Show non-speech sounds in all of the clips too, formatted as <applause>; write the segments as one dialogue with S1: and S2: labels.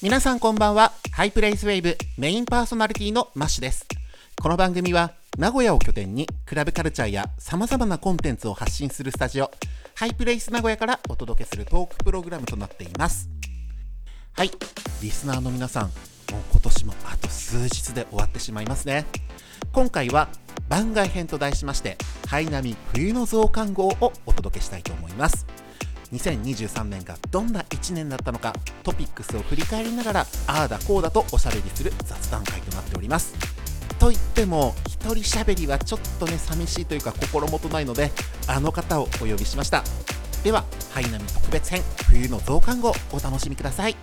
S1: 皆さんこんばんは。ハイプレイスウェーブメインパーソナリティのマッシュです。この番組は名古屋を拠点にクラブカルチャーや様々なコンテンツを発信するスタジオハイプレイス名古屋からお届けするトークプログラムとなっています。はい。リスナーの皆さんもう今年もあと数日で終わってしまいますね。今回は番外編と題しましてハイナミ冬の増刊号をお届けしたいと思います。2023年がどんな1年だったのかトピックスを振り返りながらああだこうだとおしゃべりする雑談会となっております。といっても一人喋りはちょっとね寂しいというか心もとないのであの方をお呼びしました。ではハイナミ特別編冬の増刊号お楽しみください。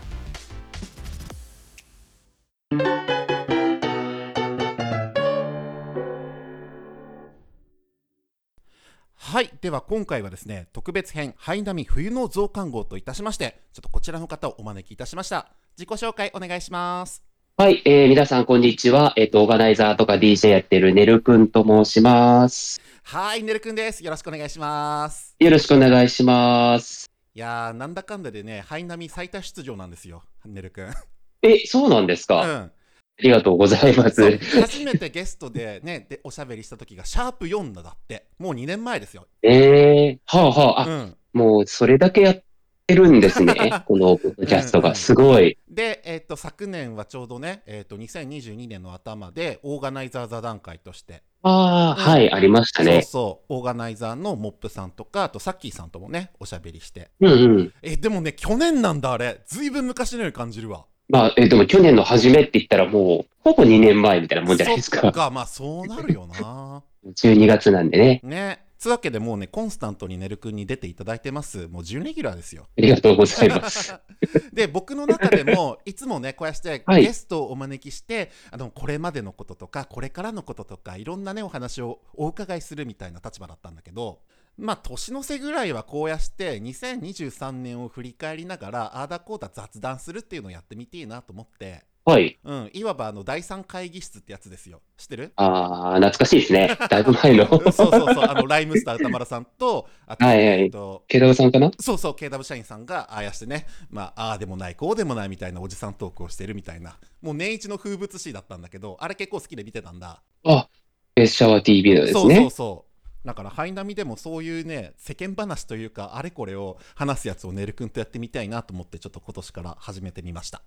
S1: はい。では今回はですね、特別編、ハイナミ冬の増刊号といたしまして、ちょっとこちらの方をお招きいたしました。自己紹介お願いします。
S2: はい、えー、皆さんこんにちは。えっ、と、オーガナイザーとか DJ やってるねるくんと申します。
S1: はい、ねるくんです。よろしくお願いします。
S2: よろしくお願いします。
S1: いやー、なんだかんだでね、ハイナミ最多出場なんですよ、ねるくん。
S2: え、そうなんですか、あ
S1: うん。
S2: りがとうございます。
S1: 初めてゲストでね、でおしゃべりした時がシャープ4だって。もう2年前ですよ。
S2: えー、はあはあ、あ、
S1: うん。
S2: もうそれだけやってるんですね。<laughs> このポッドキャストが。すごい。
S1: で、えっ、と、昨年はちょうどね、えっ、と、2022年の頭で、オーガナイザー座談会として、
S2: ああ、
S1: うん
S2: はい、ありました
S1: そう
S2: ね。
S1: そう、オーガナイザーのモップさんとか、あとサッキーさんともね、おしゃべりして。
S2: うんうん。
S1: え、でもね、去年なんだ、あれ。ずいぶん昔のように感じるわ。
S2: まあ、え、でも去年の初めって言ったらもう、ほぼ2年前みたいなもんじゃないですか。
S1: そっか、まあそうなるよな。<laughs>
S2: 12月なんでね。
S1: ね。つうわけでもうね、コンスタントにねるくんに出ていただいてます。もう準レギュラーですよ。
S2: ありがとうございます。<laughs>
S1: で、僕の中でも、いつもね、こうやって
S2: はい
S1: ゲストをお招きして、あの、これまでのこととか、これからのこととか、いろんなね、お話をお伺いするみたいな立場だったんだけど、まあ、年の瀬ぐらいはこうやって、2023年を振り返りながら、ああだこうだ雑談するっていうのをやってみていいなと思って、
S2: はい。
S1: うん、いわばあの、第三会議室ってやつですよ。知ってる？
S2: ああ、懐かしいですね。<laughs> だいぶ前の。
S1: そうそうそう、あの、ライムスター歌丸さんと、あと、
S2: はいはい
S1: えっと、
S2: ケダさんかな？
S1: そうそう、KW 社員さんがああやしてね、まあ、ああでもない、こうでもないみたいなおじさんトークをしてるみたいな、もう年一の風物詩だったんだけど、あれ結構好きで見てたんだ。
S2: あ、ベースシャワー TV のです
S1: そう
S2: ね。
S1: そうそう。だから、ハイナミでもそういうね、世間話というか、あれこれを話すやつをねるくんとやってみたいなと思って、ちょっと今年から始めてみました。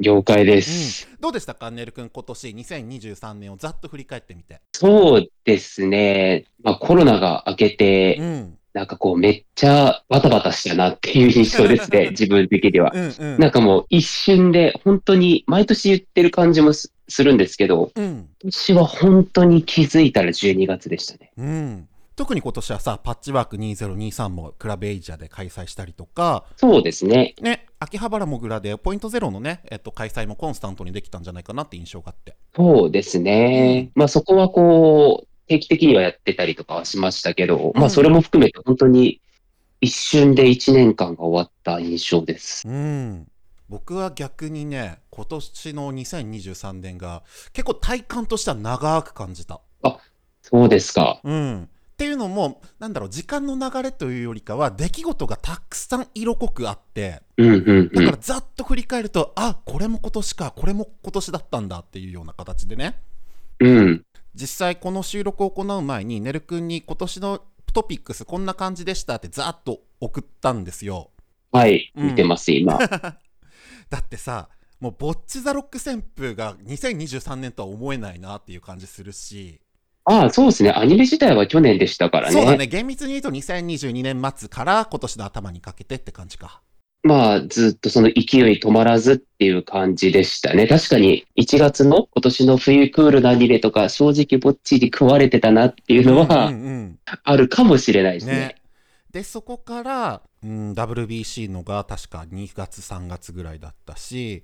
S2: 了解です。
S1: どうでしたか、ねるくん、今年2023年をざっと振り返ってみて。
S2: そうですね。まあコロナが明けて、
S1: うん。
S2: なんかこうめっちゃバタバタしたなっていう印象ですね。<laughs> 自分的には。
S1: うんうん。
S2: なんかもう一瞬で本当に毎年言ってる感じもすするんですけど、
S1: うん。
S2: 今年は本当に気づいたら12月でしたね。
S1: うん。特に今年はさ、パッチワーク2023もクラブエイジャーで開催したりとか、
S2: そうですね。
S1: ね、秋葉原もぐらでポイントゼロのね、えっと、開催もコンスタントにできたんじゃないかなって印象があって。
S2: そうですね。まあそこはこう、定期的にはやってたりとかはしましたけど、まあそれも含めて本当に一瞬で1年間が終わった印象です。
S1: うん。僕は逆にね、今年の2023年が結構体感としては長く感じた。
S2: そうですか。
S1: うん。っていうのも、なんだろう、時間の流れというよりかは、出来事がたくさん色濃くあって。だからざっと振り返ると、あ、これも今年か、これも今年だったんだっていうような形でね。
S2: うん。
S1: 実際この収録を行う前にねるくんに今年のトピックスこんな感じでしたってざっと送ったんですよ
S2: はい。
S1: うん
S2: 見てます、今。<laughs>
S1: だってさもうボッチ・ザ・ロック旋風が2023年とは思えないなっていう感じするし、
S2: ああ、そうですね。アニメ自体は去年でしたからね。
S1: そうだね厳密に言うと2022年末から今年の頭にかけてって感じか
S2: まあ、ずっとその勢い止まらずっていう感じでしたね。確かに1月の今年の冬クールなアニメとか正直ぼっちに食われてたなっていうのはあるかもしれないです
S1: うんね
S2: ね。
S1: でそこから、うん、WBC のが確か2月3月ぐらいだったし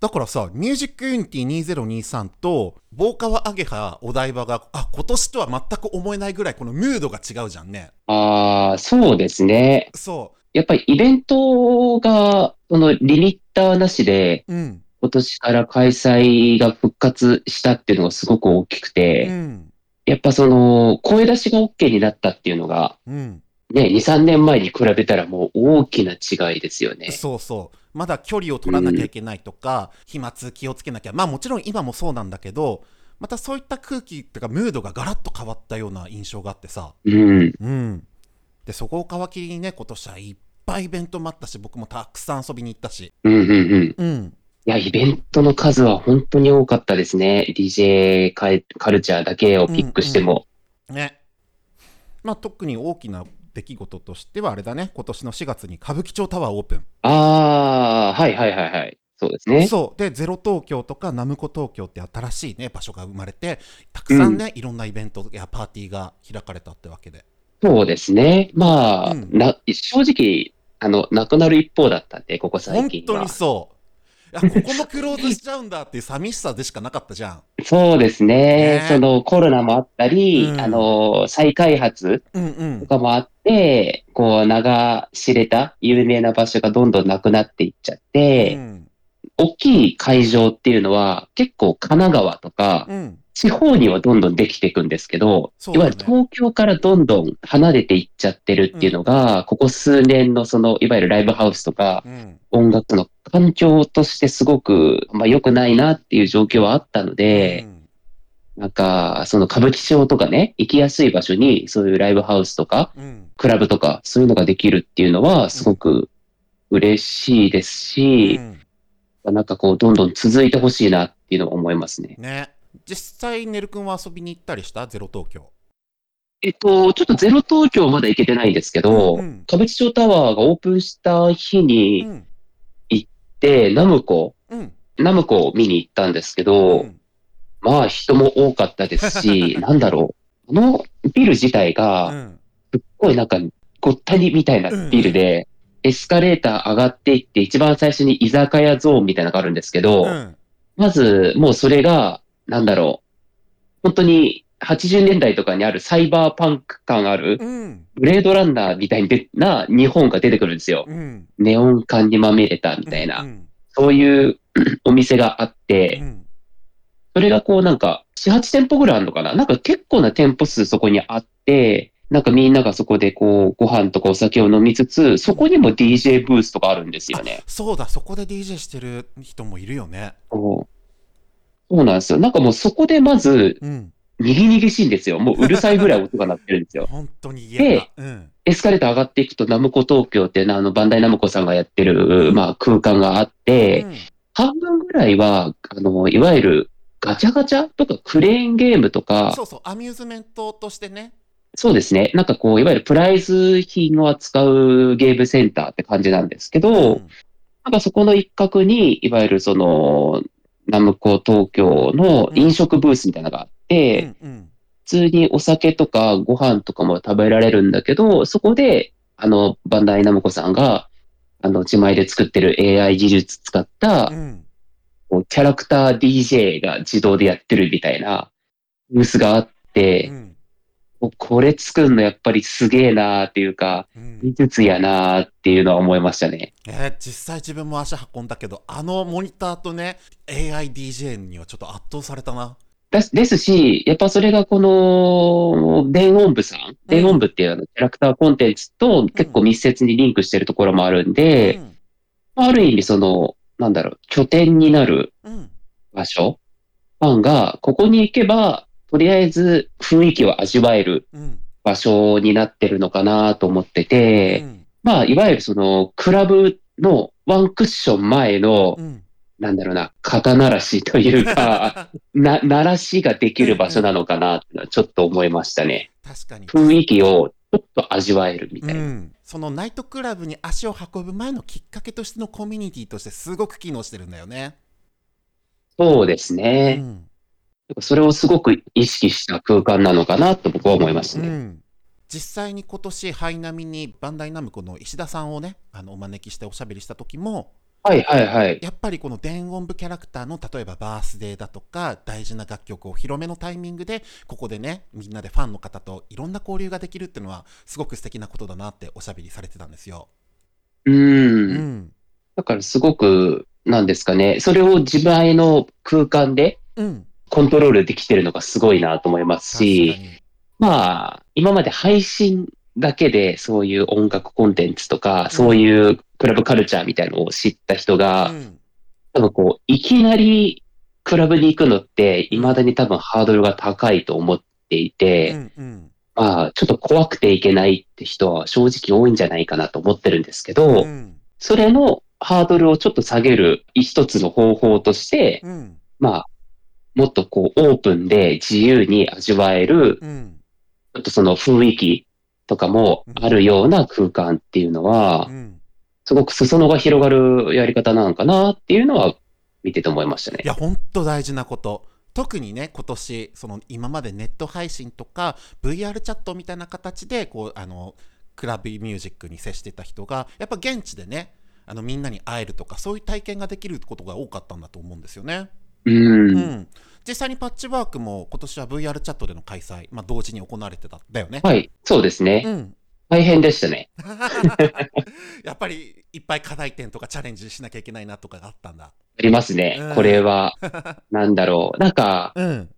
S1: だからさ「ミュージックユニティ2023」と「ボーカワアゲハお台場が」あ今年とは全く思えないぐらいこのムードが違うじゃんね。
S2: ああ、そうですね。
S1: そ
S2: やっぱりイベントが、そのリミッターなしで
S1: ううん。
S2: 今年から開催が復活したっていうのがすごく大きくて、
S1: うん。
S2: やっぱその声出しが OK になったっていうのが、
S1: うん。
S2: ね、2、3年前に比べたらもう大きな違いですよね。
S1: そうそうまだ距離を取らなきゃいけないとか、飛沫気をつけなきゃまあもちろん今もそうなんだけどまたそういった空気っていうかムードがガラッと変わったような印象があってさ
S2: うん。
S1: うんでそこを皮切りにね今年はいっぱいイベントもあったし僕もたくさん遊びに行ったし
S2: うんうんうん。
S1: うん
S2: いや、イベントの数は本当に多かったですね。DJ カルチャーだけをピックしても。
S1: ねまあ特に大きな出来事としてはあれだね今年の4月に歌舞伎町タワーオープン
S2: ああ、はいはいはいはい。そうですね。
S1: そうでゼロ東京とかナムコ東京って新しいね場所が生まれてたくさんね、いろんなイベントやパーティーが開かれたってわけで
S2: そうですね。まあ、
S1: うん
S2: な、正直、あの、なくなる一方だったんで、ここ最
S1: 本
S2: 近は
S1: 当に。そういやここもクローズしちゃうんだっていう寂しさでしかなかったじゃん。
S2: そうですね。
S1: ね。
S2: そのコロナもあったり、
S1: うん。
S2: あの、再開発
S1: うんうん。
S2: とかもあって、こう、名が知れた有名な場所がどんどんなくなっていっちゃって、
S1: うん
S2: 大きい会場っていうのは結構神奈川とか、
S1: うん。
S2: 地方にはどんどんできていくんですけど、
S1: そうだね。
S2: いわゆる東京からどんどん離れていっちゃってるっていうのが、ここ数年のその、いわゆるライブハウスとか、
S1: うん。
S2: 音楽の環境としてすごく、まあ、良くないなっていう状況はあったので、なんか、その歌舞伎町とかね、行きやすい場所に、そういうライブハウスとか、
S1: うん。
S2: クラブとか、そういうのができるっていうのは、すごく嬉しいですし、
S1: うん
S2: なんかこう、どんどん続いてほしいなっていうのは思いますね。
S1: ね。実際ねるくんは遊びに行ったりした？ゼロ東京。
S2: えっと、ちょっとゼロ東京まだ行けてないんですけど、
S1: うんうん。
S2: 歌舞伎町タワーがオープンした日に
S1: うん
S2: で、ナムコ、
S1: うん。
S2: ナムコを見に行ったんですけ
S1: う
S2: ど、
S1: ん。
S2: まあ人も多かったですし、<laughs> なんだろう。あのビル自体
S1: う
S2: が、
S1: ん。
S2: すっごいなんかごったにみたいなビルで、エスカレーター上がっていって、一番最初に居酒屋ゾーンみたいなのがあるんですけど、
S1: うん
S2: まずもうそれが、なんだろう。本当に80年代とかにあるサイバーパンク感ある、
S1: うん
S2: ブレードランナーみたいな日本が出てくるんですよ。
S1: うん
S2: ネオン感にまみれたみたいな。
S1: うん
S2: そういうお店があって、
S1: うん
S2: それがこうなんか、4、8店舗ぐらいあるのかななんか結構な店舗数そこにあって、なんかみんながそこでこう、ご飯とかお酒を飲みつつ、そこにも DJ ブースとかあるんですよね。
S1: そうだそこで DJ してる人もいるよね
S2: そうそうなんですよ。なんかもうそこでまず、
S1: うん
S2: にぎにぎしいんですよ。もううるさいぐらい音が鳴ってるんですよ。<laughs>
S1: 本当に嫌だうん
S2: エスカレーター上がっていくと、ナムコ東京ってあの、バンダイナムコさんがやってる、まあ空間があって、
S1: うん
S2: 半分ぐらいは、あの、いわゆるガチャガチャとかクレーンゲームとか、
S1: そうそうアミューズメントとしてね
S2: そうですね。なんかこう、いわゆるプライズ品を扱うゲームセンターって感じなんですけど、
S1: うん。
S2: なんかそこの一角に、いわゆるその、ナムコ東京の飲食ブースみたいなのがあって、
S1: うんうん。
S2: 普通にお酒とかご飯とかも食べられるんだけど、そこで、あの、バンダイナムコさんが、あの、自前で作ってる AI 技術使った
S1: う、ん。
S2: こうキャラクター DJ が自動でやってるみたいなブースがあって、
S1: うん。
S2: おこれ作るのやっぱりすげえなーっていうか、
S1: うん。
S2: 技術やなーっていうのは思いましたね。
S1: えー実際自分も足運んだけどあのモニターとね AIDJ にはちょっと圧倒されたな。
S2: ですですし、やっぱそれがこの、電音部さん、電音部っていうキャラクターコンテンツと結構密接にリンクしてるところもあるんで、
S1: うん。
S2: ある意味その、なんだろう、拠点になる
S1: うん。
S2: 場所、ファンがここに行けば、とりあえず雰囲気を味わえる
S1: うん
S2: 場所になってるのかなと思って
S1: う
S2: て、
S1: ん
S2: まあ、いわゆるその、クラブのワンクッション前の、
S1: うん
S2: なんだろうな、肩慣らしというか、<laughs> な、鳴らしができる場所なのかなちょっと思いましたね。
S1: 確かに
S2: 雰囲気をちょっと味わえるみたいな。
S1: うん、そのナイトクラブに足を運ぶ前のきっかけとしてのコミュニティとしてすごく機能してるんだよね。
S2: そうです
S1: う
S2: ね。
S1: ん
S2: それをすごく意識した空間なのかなと僕は思いましたね。
S1: うん、実際に今年ハイナミにバンダイナムコの石田さんをねあのお招きしておしゃべりした時も
S2: はいはいはい。
S1: やっぱりこの電音部キャラクターの例えばバースデーだとか大事な楽曲を広めのタイミングでここでねみんなでファンの方といろんな交流ができるっていうのはすごく素敵なことだなっておしゃべりされてたんですよ。
S2: う。
S1: うんん、
S2: だからすごく、なんですかね。それを自前の空間で
S1: うん、
S2: コントロールできてるのがすごいなと思いますし、
S1: に。
S2: まあ、今まで配信だけでそういう音楽コンテンツとか、そういうクラブカルチャーみたいなのを知った人が、
S1: うん。
S2: 多分こう、いきなりクラブに行くのって、未だに多分ハードルが高いと思っていて、
S1: うんうん。
S2: まあ、ちょっと怖くていけないって人は正直多いんじゃないかなと思ってるんですけど、
S1: うん。
S2: それのハードルをちょっと下げる一つの方法として、
S1: うん。
S2: まあ、もっとこうオープンで自由に味わえる、
S1: うん
S2: ちょっとその雰囲気とかもあるような空間っていうのは
S1: う、ん
S2: すごく裾野が広がるやり方なのかなっていうのは見てて思いましたね
S1: い。や本当大事なこと特にね今年その今までネット配信とか VR チャットみたいな形でこうあのクラブミュージックに接してた人がやっぱ現地でねあのみんなに会えるとかそういう体験ができることが多かったんだと思うんですよね。
S2: うん。
S1: うん実際にパッチワークも今年は VR チャットでの開催、まあ、同時に行われてたんだよね。
S2: はい、そうですね。
S1: うん、
S2: 大変でしたね。<laughs>
S1: やっぱりいっぱい課題点とかチャレンジしなきゃいけないなとかがあったんだ。
S2: ありますね
S1: うん。
S2: これは、なんだろう。なんか、
S1: うん、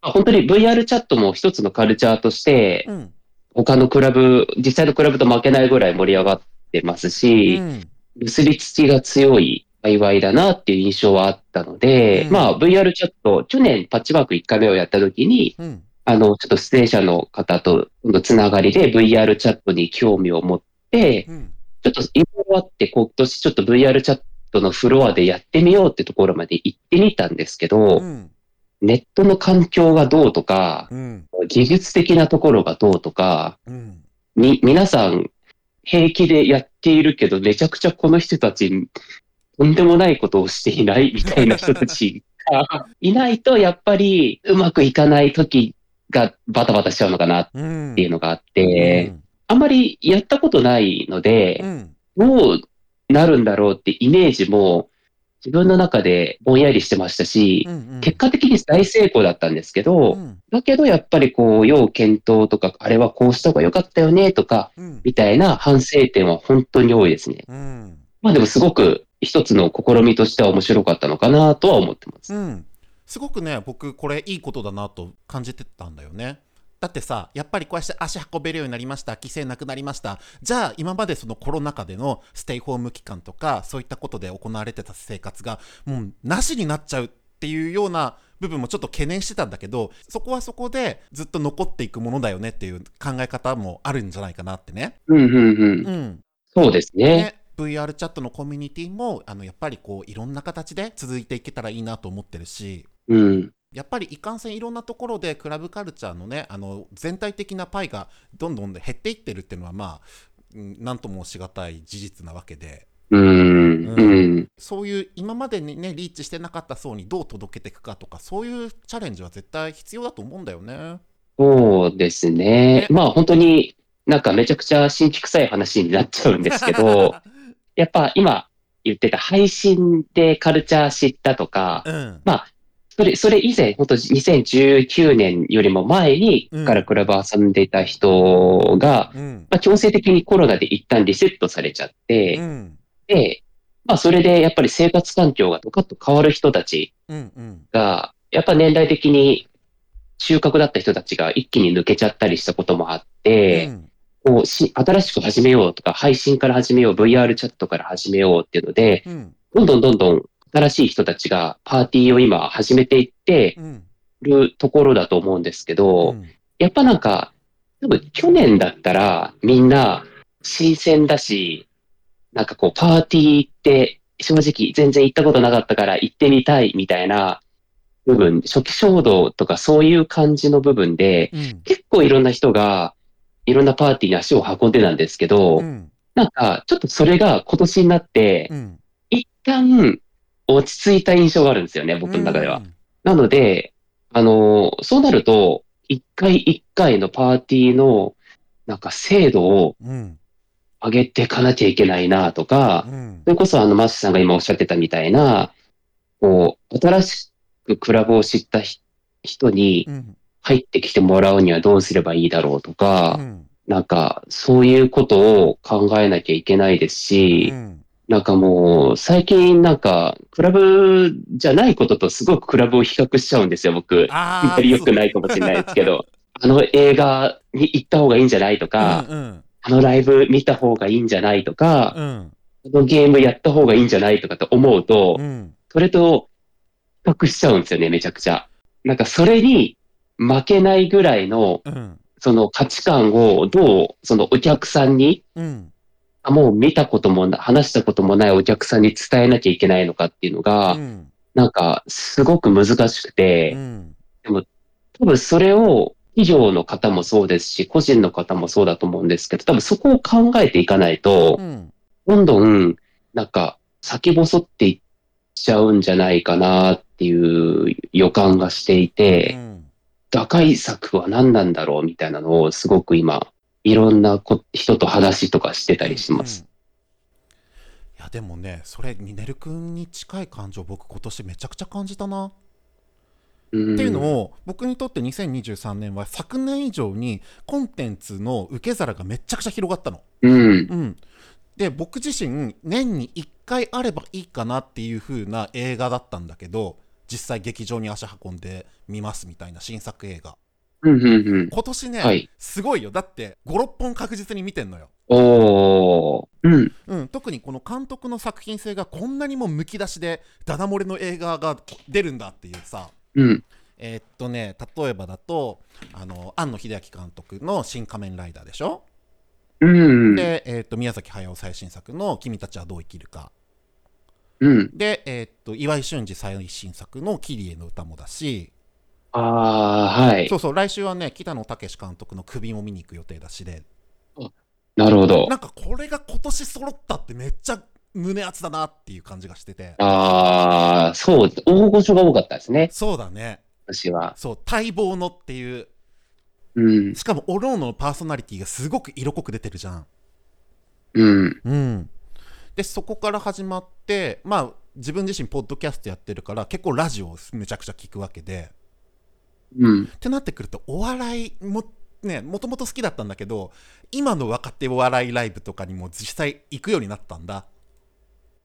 S2: 本当に VR チャットも一つのカルチャーとして、
S1: うん、
S2: 他のクラブ、実際のクラブと負けないぐらい盛り上がってます
S1: う
S2: し、
S1: ん、
S2: 結びつきが強い界隈だなっていう印象はあったので、
S1: うん。
S2: まあ VR チャット、去年パッチワーク1回目をやった時に、
S1: うん、
S2: あの、ちょっと出演者の方とのつながりで VR チャットに興味を持って、
S1: うん、
S2: ちょっといろいろあって、今年ちょっと VR チャットのフロアでやってみようってところまで行ってみたんですけど、
S1: うん、
S2: ネットの環境がどうとか、
S1: うん、
S2: 技術的なところがどうとか、
S1: うん。
S2: み、皆さん平気でやっているけど、めちゃくちゃこの人たち、とんでもないことをしていないみたいな人たちが <laughs> いないと、やっぱりうまくいかない時がバタバタしちゃうのかなっ
S1: うん、
S2: ていうのがあって、あんまりやったことないので
S1: う、ん、
S2: どうなるんだろうってイメージも自分の中でぼんやりしてましたし、
S1: うん、うん、
S2: 結果的に大成功だったんですけど、
S1: うん、
S2: だけどやっぱりこう、要検討とか、あれはこうした方が良かったよねとか、
S1: うん、
S2: みたいな反省点は本当に多いですね。
S1: うん、
S2: まあでもすごく一つの試みとしては面白かったのかなとは思ってます。
S1: うん。すごくね、僕、これいいことだなと感じてたんだよね。だってさ、やっぱりこうやって足運べるようになりました、規制なくなりました。じゃあ、今までそのコロナ禍でのステイホーム期間とか、そういったことで行われてた生活が、もうなしになっちゃうっていうような部分もちょっと懸念してたんだけど、そこはそこでずっと残っていくものだよねっていう考え方もあるんじゃないかなってね。
S2: うんうんうん。
S1: うん。
S2: そうですね。
S1: ね、VR チャットのコミュニティもあのやっぱりこういろんな形で続いていけたらいいなと思ってるし
S2: うん。
S1: やっぱりいかんせんいろんなところでクラブカルチャーのねあの全体的なパイがどんどん減っていってるっていうのはまあうんなんともしがたい事実なわけで
S2: うん。
S1: う
S2: うん。
S1: そういう今までにねリーチしてなかった層にどう届けていくかとかそういうチャレンジは絶対必要だと思うんだよね。
S2: そうですね
S1: ね。
S2: まあ本当になんかめちゃくちゃ新規臭い話になっちゃうんですけど、<laughs> やっぱ今言ってた配信でカルチャー知ったとか、
S1: うん。
S2: それ、それ以前、本当2019年よりも前に
S1: うん。
S2: からクラブ遊んでいた人が、
S1: うん。
S2: まあ、強制的にコロナで一旦リセットされちゃって、
S1: うん。
S2: で、まあ、それでやっぱり生活環境がドカッと変わる人たち
S1: うんうん。
S2: が、やっぱ年代的に収穫だった人たちが一気に抜けちゃったりしたこともあって、
S1: うん
S2: こうし、新しく始めようとか、配信から始めよう、VR チャットから始めようっていうので、
S1: うん
S2: どんどんどんどん新しい人たちがパーティーを今始めていって
S1: うん。
S2: るところだと思うんですけど、
S1: うん。
S2: やっぱなんか、多分去年だったらみんな新鮮だし、なんかこうパーティーって正直全然行ったことなかったから行ってみたいみたいな部分、初期衝動とかそういう感じの部分で、
S1: うん。
S2: 結構いろんな人がいろんなパーティーに足を運んでたんですけど、
S1: うん。
S2: なんかちょっとそれが今年になって、
S1: うん。
S2: 一旦落ち着いた印象があるんですよね、僕の中では。なので、あの、そうなると、一回一回のパーティーの、なんか精度を
S1: うん。
S2: 上げていかなきゃいけないなとか、
S1: うん。
S2: それこそあの、マスさんが今おっしゃってたみたいな、こう、新しくクラブを知ったひ人に
S1: うん
S2: 入ってきてもらうにはどうすればいいだろうとか、
S1: うん。
S2: なんか、そういうことを考えなきゃいけないですし、
S1: うん。
S2: なんかもう、最近なんか、クラブじゃないこととすごくクラブを比較しちゃうんですよ、僕。あまり良くないかもしれないですけど、あの映画に行った方がいいんじゃないとか、
S1: うんうん。
S2: あのライブ見た方がいいんじゃないとか、
S1: うん。
S2: このゲームやった方がいいんじゃないとかって思うと、
S1: うん。
S2: それと比較しちゃうんですよね、めちゃくちゃ。なんかそれに負けないぐらいの、
S1: うん。
S2: その価値観をどう、そのお客さんに、
S1: うん。
S2: あもう見たこともな、話したこともないお客さんに伝えなきゃいけないのかっていうのが、
S1: うん。
S2: なんかすごく難しく
S1: う
S2: て、
S1: ん
S2: 多分それを企業の方もそうですし、個人の方もそうだと思うんですけど、多分そこを考えていかないと
S1: う、ん。
S2: どんどん、なんか、先細っていっちゃうんじゃないかなっていう予感がしていて、
S1: うん
S2: 打開策は何なんだろうみたいなのをすごく今、いろんなこ人と話とかしてたりします。
S1: うんいやでもねそれミネル君に近い感情僕今年めちゃくちゃ感じたな、
S2: うん
S1: っていうのを僕にとって2023年は昨年以上にコンテンツの受け皿がめちゃくちゃ広がったの。
S2: うん。
S1: うん、で僕自身年に1回あればいいかなっていう風な映画だったんだけど実際劇場に足運んで見ますみたいな新作映画
S2: うん、うん、うん。
S1: 今年ね、
S2: はい
S1: すごいよだって56本確実に見てんのよ、
S2: おー。うん。
S1: うん、特にこの監督の作品性がこんなにもむき出しでダダ漏れの映画が出るんだっていうさ
S2: うん。
S1: えーっとね例えばだとあの庵野秀明監督の「新仮面ライダー」でしょ、
S2: うん。
S1: で、えーっと宮崎駿最新作の「君たちはどう生きるか」
S2: うん。
S1: で、えーっと岩井俊二最新作の「キリエの歌」もだし、
S2: あー、はい
S1: そ。うそう来週はね北野武監督の「首」も見に行く予定だしで
S2: なるほど。
S1: なんかこれが今年揃ったってめっちゃ胸熱だなっていう感じがしてて
S2: あー、そう、大御所が多かったですね、
S1: そうだね
S2: 私は。
S1: そう待望のっていう
S2: うん。
S1: しかもおのおののパーソナリティがすごく色濃く出てるじゃん
S2: うん。
S1: うんでそこから始まってまあ自分自身ポッドキャストやってるから結構ラジオをめちゃくちゃ聞くわけで
S2: うん。
S1: ってなってくるとお笑いもねもともと好きだったんだけど今の若手お笑いライブとかにも実際行くようになったんだ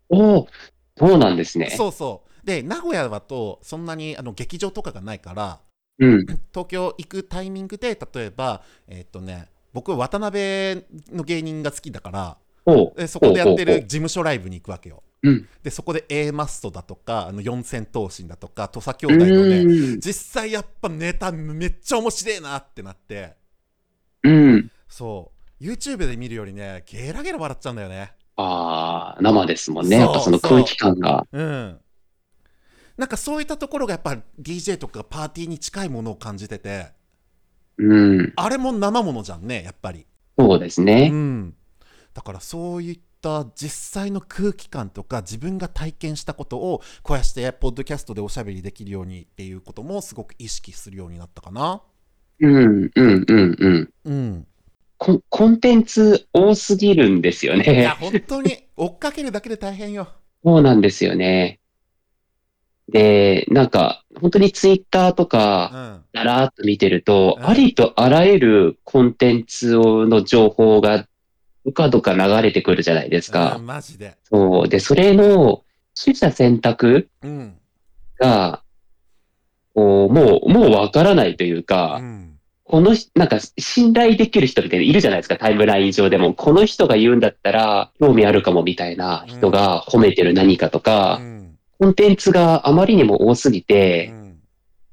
S2: おー、そうなんですね。
S1: そうそうで名古屋だとそんなにあの劇場とかがないから
S2: うん。
S1: 東京行くタイミングで例えばえーっとね僕は渡辺の芸人が好きだから
S2: お
S1: でそこでやってる事務所ライブに行くわけよ。
S2: うん。
S1: でそこで A マストだとかあの四千頭身だとか土佐兄弟のね
S2: うん。
S1: 実際やっぱネタめっちゃ面白いなってなって。
S2: うん。
S1: そう。YouTube で見るよりねゲラゲラ笑っちゃうんだよね。
S2: ああ、生ですもんね。やっぱその空気感が。
S1: う。ん。なんかそういったところがやっぱ DJ とかパーティーに近いものを感じてて。
S2: うん。
S1: あれも生ものじゃんねやっぱり。
S2: そうです
S1: う
S2: ね。
S1: んだからそういった実際の空気感とか自分が体験したことをこうやってポッドキャストでおしゃべりできるようにっていうこともすごく意識するようになったかな
S2: うん、うん、うん、うん。
S1: うん
S2: ココンテンツ多すぎるんですよ
S1: いや
S2: ね。
S1: 本当に追っかけるだけで大変よ <laughs>
S2: そうなんですよね。で、なんか、本当にツイッターと
S1: う
S2: か、
S1: ん
S2: だらーっと見てると、
S1: うん
S2: ありとあらゆるコンテンツの情報が、どかどか流れてくるじゃないです
S1: う
S2: か
S1: ん。マジで。
S2: そう。で、それの、取捨選択
S1: うん。
S2: が、こうもう、もうわからないという
S1: う
S2: か、
S1: ん。
S2: この人、なんか信頼できる人みたいないるじゃないですか、タイムライン上でも。この人が言うんだったら、興味あるかもみたいな人が褒めてる何かと
S1: う
S2: か、
S1: ん。
S2: コンテンツがあまりにも多すぎ
S1: う
S2: て、
S1: ん。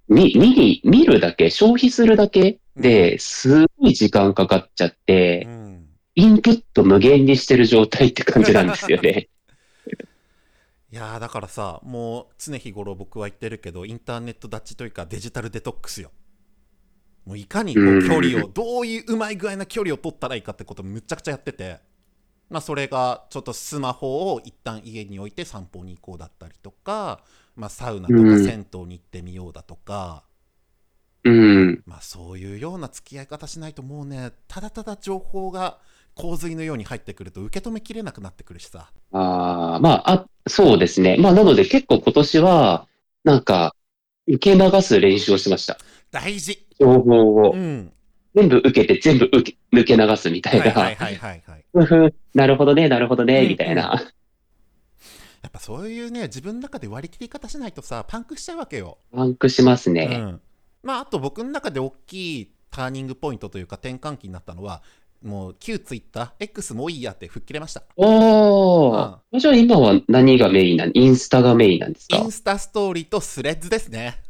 S2: み、見に、見るだけ、消費するだけで、すごい時間かかっちゃって
S1: う、ん
S2: インプット無限にしてる状態って感じなんですよね。
S1: いやーだからさもう常日頃僕は言ってるけどインターネット立ちというかデジタルデトックスよ。もういかにこ
S2: う
S1: うん。距離をどういううまい具合な距離を取ったらいいかってことむちゃくちゃやってて。まあそれがちょっとスマホを一旦家に置いて散歩に行こうだったりとかまあサウナとか
S2: うん。
S1: 銭湯に行ってみようだとか、
S2: うん。
S1: まあそういうような付き合い方しないともうねただただ情報が洪水のように入ってくると受け止めきれなくなってくるしさ
S2: あ、まあ、あ、そうですね。まあ、なので結構今年は、なんか、受け流す練習をしました。
S1: 大事
S2: 情報を
S1: うん
S2: 全部受けて全部受け抜け流すみた
S1: い
S2: な。
S1: はいはいはいはい
S2: ふふなるほどね、なるほどね、
S1: うん
S2: みたいな。
S1: やっぱそういうね自分の中で割り切り方しないとさパンクしちゃうわけよ、
S2: パンクします
S1: う
S2: ね。
S1: ん、まああと僕の中で大きいターニングポイントというか転換期になったのはもう旧ツイッター X もういいやって吹っ切れました
S2: おー。じゃあ今は何がメインなんインスタがメインなんですか？
S1: インスタストーリーとスレッズですね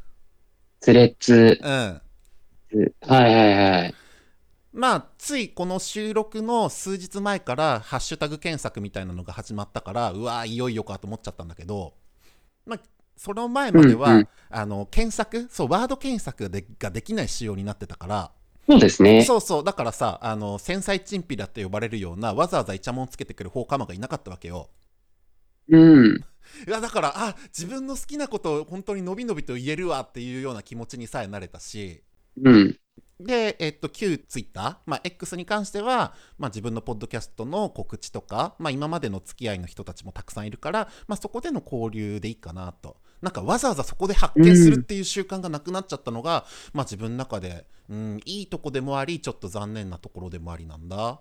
S2: スレッズ。
S1: うん
S2: はいはいはい。
S1: まあついこの収録の数日前からハッシュタグ検索みたいなのが始まったからうわーいよいよかと思っちゃったんだけどまあその前までは、
S2: うんうん
S1: あの検索そうワード検索がでができない仕様になってたから
S2: そうですね。
S1: そうそうだからさあの繊細チンピラって呼ばれるようなわざわざイチャモンつけてくる放火魔がいなかったわけよ
S2: うん。
S1: いやだからあ自分の好きなことを本当にのびのびと言えるわっていうような気持ちにさえなれたし
S2: うん。
S1: で、えっと、旧ツイッター、まあ、X に関しては、まあ、自分のポッドキャストの告知とか、まあ、今までの付き合いの人たちもたくさんいるから、まあ、そこでの交流でいいかなと。なんかわざわざそこで発見するっていう習慣がなくなっちゃったのが、まあ自分の中で、うん、いいとこでもあり、ちょっと残念なところでもありなんだ。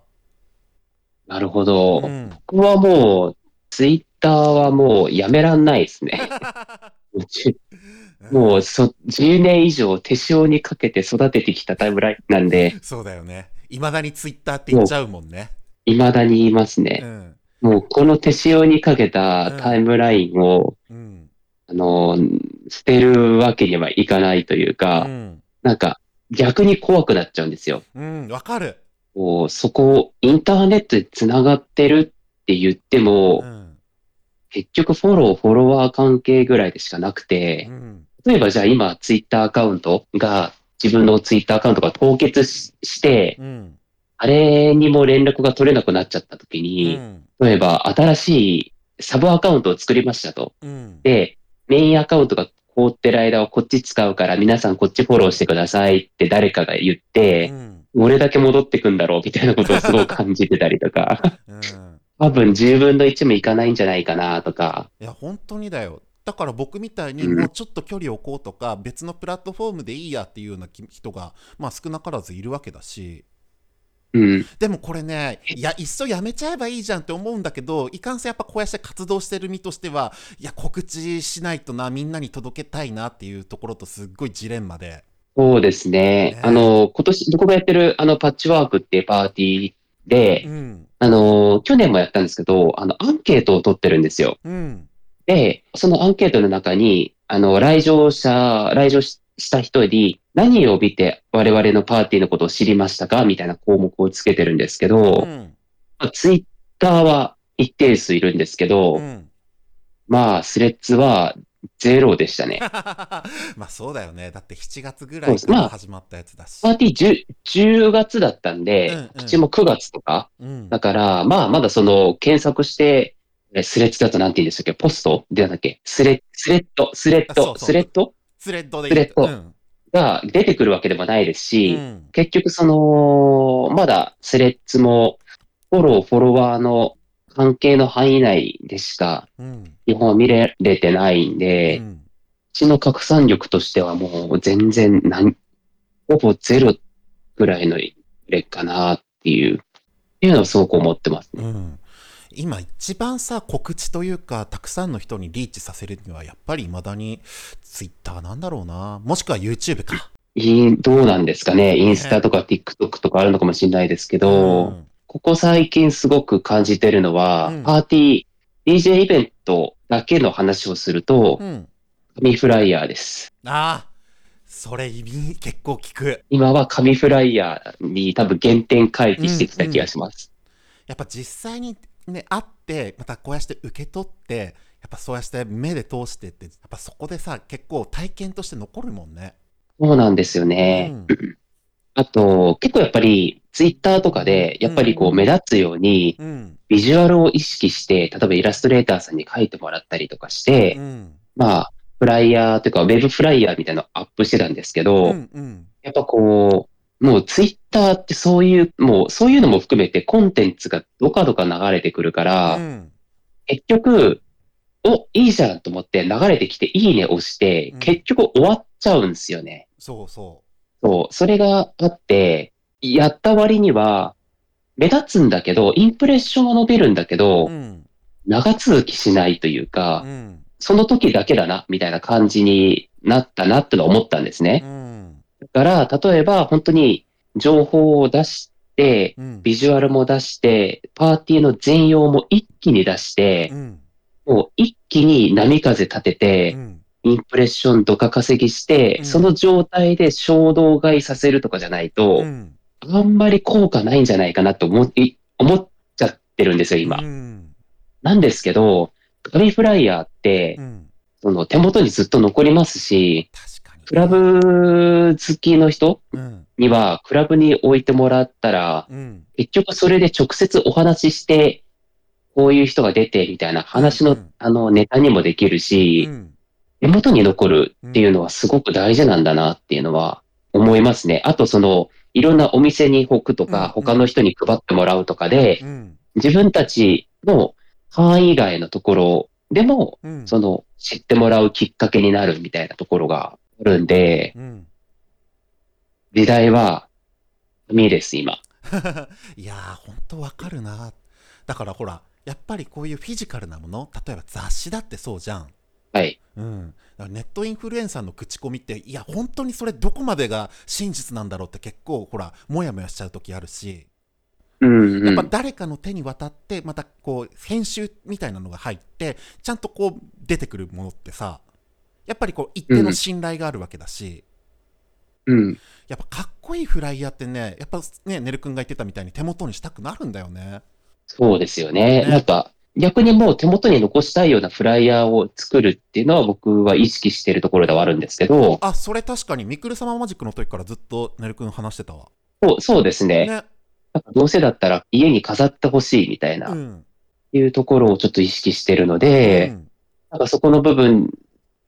S2: なるほど。
S1: うん。
S2: 僕はもう、ツイッターはもうやめらんないですね。<laughs> もうそ10年以上手塩にかけて育ててきたタイムラインなんで、
S1: そうだよね。いまだにツイッターって言っちゃうもんね。
S2: 未だに言います
S1: う
S2: ね。
S1: ん。
S2: もうこの手塩にかけたタイムラインを、
S1: うん。
S2: あの、捨てるわけにはいかないという
S1: う
S2: か、
S1: ん。
S2: なんか逆に怖くなっちゃうんですよ。
S1: うん。わかる。
S2: こうそこをインターネットで繋がってるって言っても、
S1: うん。
S2: 結局フォロー、フォロワー関係ぐらいでしかなくて
S1: う、ん。
S2: 例えばじゃあ今ツイッターアカウントが、自分のツイッターアカウントが凍結しして、
S1: うん。
S2: あれにも連絡が取れなくなっちゃった時
S1: う
S2: に、
S1: ん。
S2: 例えば新しいサブアカウントを作りましたと。
S1: うん。
S2: で、メインアカウントが凍ってる間はこっち使うから皆さんこっちフォローしてくださいって誰かが言って、
S1: うん。
S2: 俺だけ戻ってくんだろうみたいなことをすごく感じてたりとか、
S1: うん。
S2: 多分10分の1もいかないんじゃないかなとか、
S1: いや本当にだよ。だから僕みたいに
S2: うん。
S1: もうちょっと距離を置こうとか、別のプラットフォームでいいやっていうようなき人が、まあ、少なからずいるわけだし
S2: うん、
S1: でもこれねいやいっそやめちゃえばいいじゃんって思うんだけどいかんせんやっぱこうやって活動してる身としてはいや告知しないとなみんなに届けたいなっていうところとすっごいジレンマで。
S2: そうですね
S1: ね。
S2: あの、今年僕がやってるあのパッチワークっていうパーティーで、
S1: うん
S2: あの、去年もやったんですけど、あの、アンケートを取ってるんですよ。
S1: うん
S2: で、そのアンケートの中に、あの、来場者、来場しした人に何を見て我々のパーティーのことを知りましたか？みたいな項目をつけてるんですけど、
S1: うん。
S2: ツイッターは一定数いるんですけど、
S1: うん。
S2: まあ、スレッズはゼロでしたね。<laughs>
S1: まあそうだよね。だって7月ぐらいから始まったやつだし。
S2: パ。ーティー 10, 10月だったんで、
S1: うんうん。
S2: も9月とか、
S1: うん。
S2: だから、まあ、まだその、検索して、えスレッズだとなんて言うんでしたっけ？ポスト？でなんだっけ？スレスレッド、スレッド、スレッド？
S1: スレッドで
S2: スレッド。
S1: うん。
S2: が出てくるわけでもないですし、
S1: うん。
S2: 結局その、まだスレッズも、フォロー、フォロワーの関係の範囲内でしか、
S1: うん。
S2: 基本は見れれてないんで、う
S1: うん。
S2: ちの拡散力としてはもう全然なん、ほぼゼロぐらいのレかなっていう、っていうのはすごく思ってますね。
S1: うん、今一番さ告知というかたくさんの人にリーチさせるにはやっぱり未だにツイッターなんだろうなもしくは YouTube か。
S2: いいどうなんですかね？インスタとか TikTok とかあるのかもしれないですけど、
S1: うん
S2: ここ最近すごく感じてるのは、
S1: うん
S2: パーティー、DJ イベントだけの話をすると、
S1: うん、
S2: 紙フライヤーです。
S1: ああそれ結構聞く。
S2: 今は紙フライヤーに多分原点回帰してきた気がします。
S1: やっぱ実際にね会ってまたこうやって受け取ってやっぱそうやって目で通してってやっぱそこでさ結構体験として残るもんね。
S2: そうなんですよね。あと、結構やっぱり、ツイッターとかで、やっぱりこ
S1: う
S2: うん。目立つように、
S1: うん。うん
S2: ビジュアルを意識して、例えばイラストレーターさんに書いてもらったりとかして、
S1: うん。
S2: まあ、フライヤーというか、ウェブフライヤーみたいなのをアップしてたんですけど、
S1: うんうん。
S2: やっぱこう、もうツイッターってそういう、もうそういうのも含めてコンテンツがどかどか流れてくるから、
S1: うん
S2: 結局、お、いいじゃんと思って流れてきていいね押して、
S1: うん
S2: 結局終わっちゃうんですよね。
S1: そうそ
S2: そう、それがあって、やった割には、目立つんだけど、インプレッションは伸びるんだけ
S1: う。
S2: ど、
S1: うん
S2: 長続きしないというか
S1: う、ん
S2: その時だけだな、みたいな感じになったなってのは思ったんですね。
S1: うん
S2: だから、例えば本当に情報を出しって、
S1: うん。
S2: ビジュアルも出して、パーティーの全容も一気に出して
S1: う、ん。
S2: もう一気に波風立て
S1: う
S2: て、
S1: ん。
S2: インプレッションとか稼ぎして、
S1: うん。
S2: その状態で衝動買いさせるとかじゃないと、
S1: うん。
S2: あんまり効果ないんじゃないかなと思い思っちゃってるんですよ、今。
S1: うん。
S2: なんですけど、紙フライヤーって
S1: う、ん。
S2: その手元にずっと残りますし、クラブ好きの人
S1: うん。
S2: には、クラブに置いてもらったら、
S1: うん。
S2: 結局それで直接お話しして、こういう人が出て、みたいな話の、
S1: うん
S2: あの、ネタにもできるし、
S1: うん。
S2: 手元に残るっていうのはすごく大事なんだなっていうのは思いますね。あとその、いろんなお店に置くと
S1: うん
S2: か、他の人に配ってもらうとかで、
S1: うん。
S2: 自分たちの範囲外のところでも、
S1: うん。
S2: その、知ってもらうきっかけになるみたいなところがあるんで、
S1: うん
S2: 時代は、紙です、今。<laughs>
S1: いやー、ほんとわかるな。だからほら、やっぱりこういうフィジカルなもの、例えば雑誌だってそうじゃん。
S2: はい。
S1: うん。ネットインフルエンサーの口コミって、いや、本当にそれどこまでが真実なんだろうって結構、ほら、もやもやしちゃう時あるし、
S2: うん、うん。
S1: やっぱ誰かの手に渡って、またこう、編集みたいなのが入って、ちゃんとこう、出てくるものってさ、やっぱりこう、一定の信頼があるわけだし、
S2: うん。
S1: やっぱかっこいいフライヤーってね、やっぱね、ねるくんが言ってたみたいに手元にしたくなるんだよね。
S2: そうですよね。
S1: ね
S2: なんか、逆にもう手元に残したいようなフライヤーを作るっていうのは僕は意識しているところではあるんですけど、
S1: あ、それ確かに、ミクル様マジックの時からずっとねるくん話してたわ。
S2: そうそうですね。
S1: ね。
S2: どうせだったら家に飾ってほしいみたいな、
S1: うん。
S2: いうところをちょっと意識してるので、
S1: うん
S2: なんかそこの部分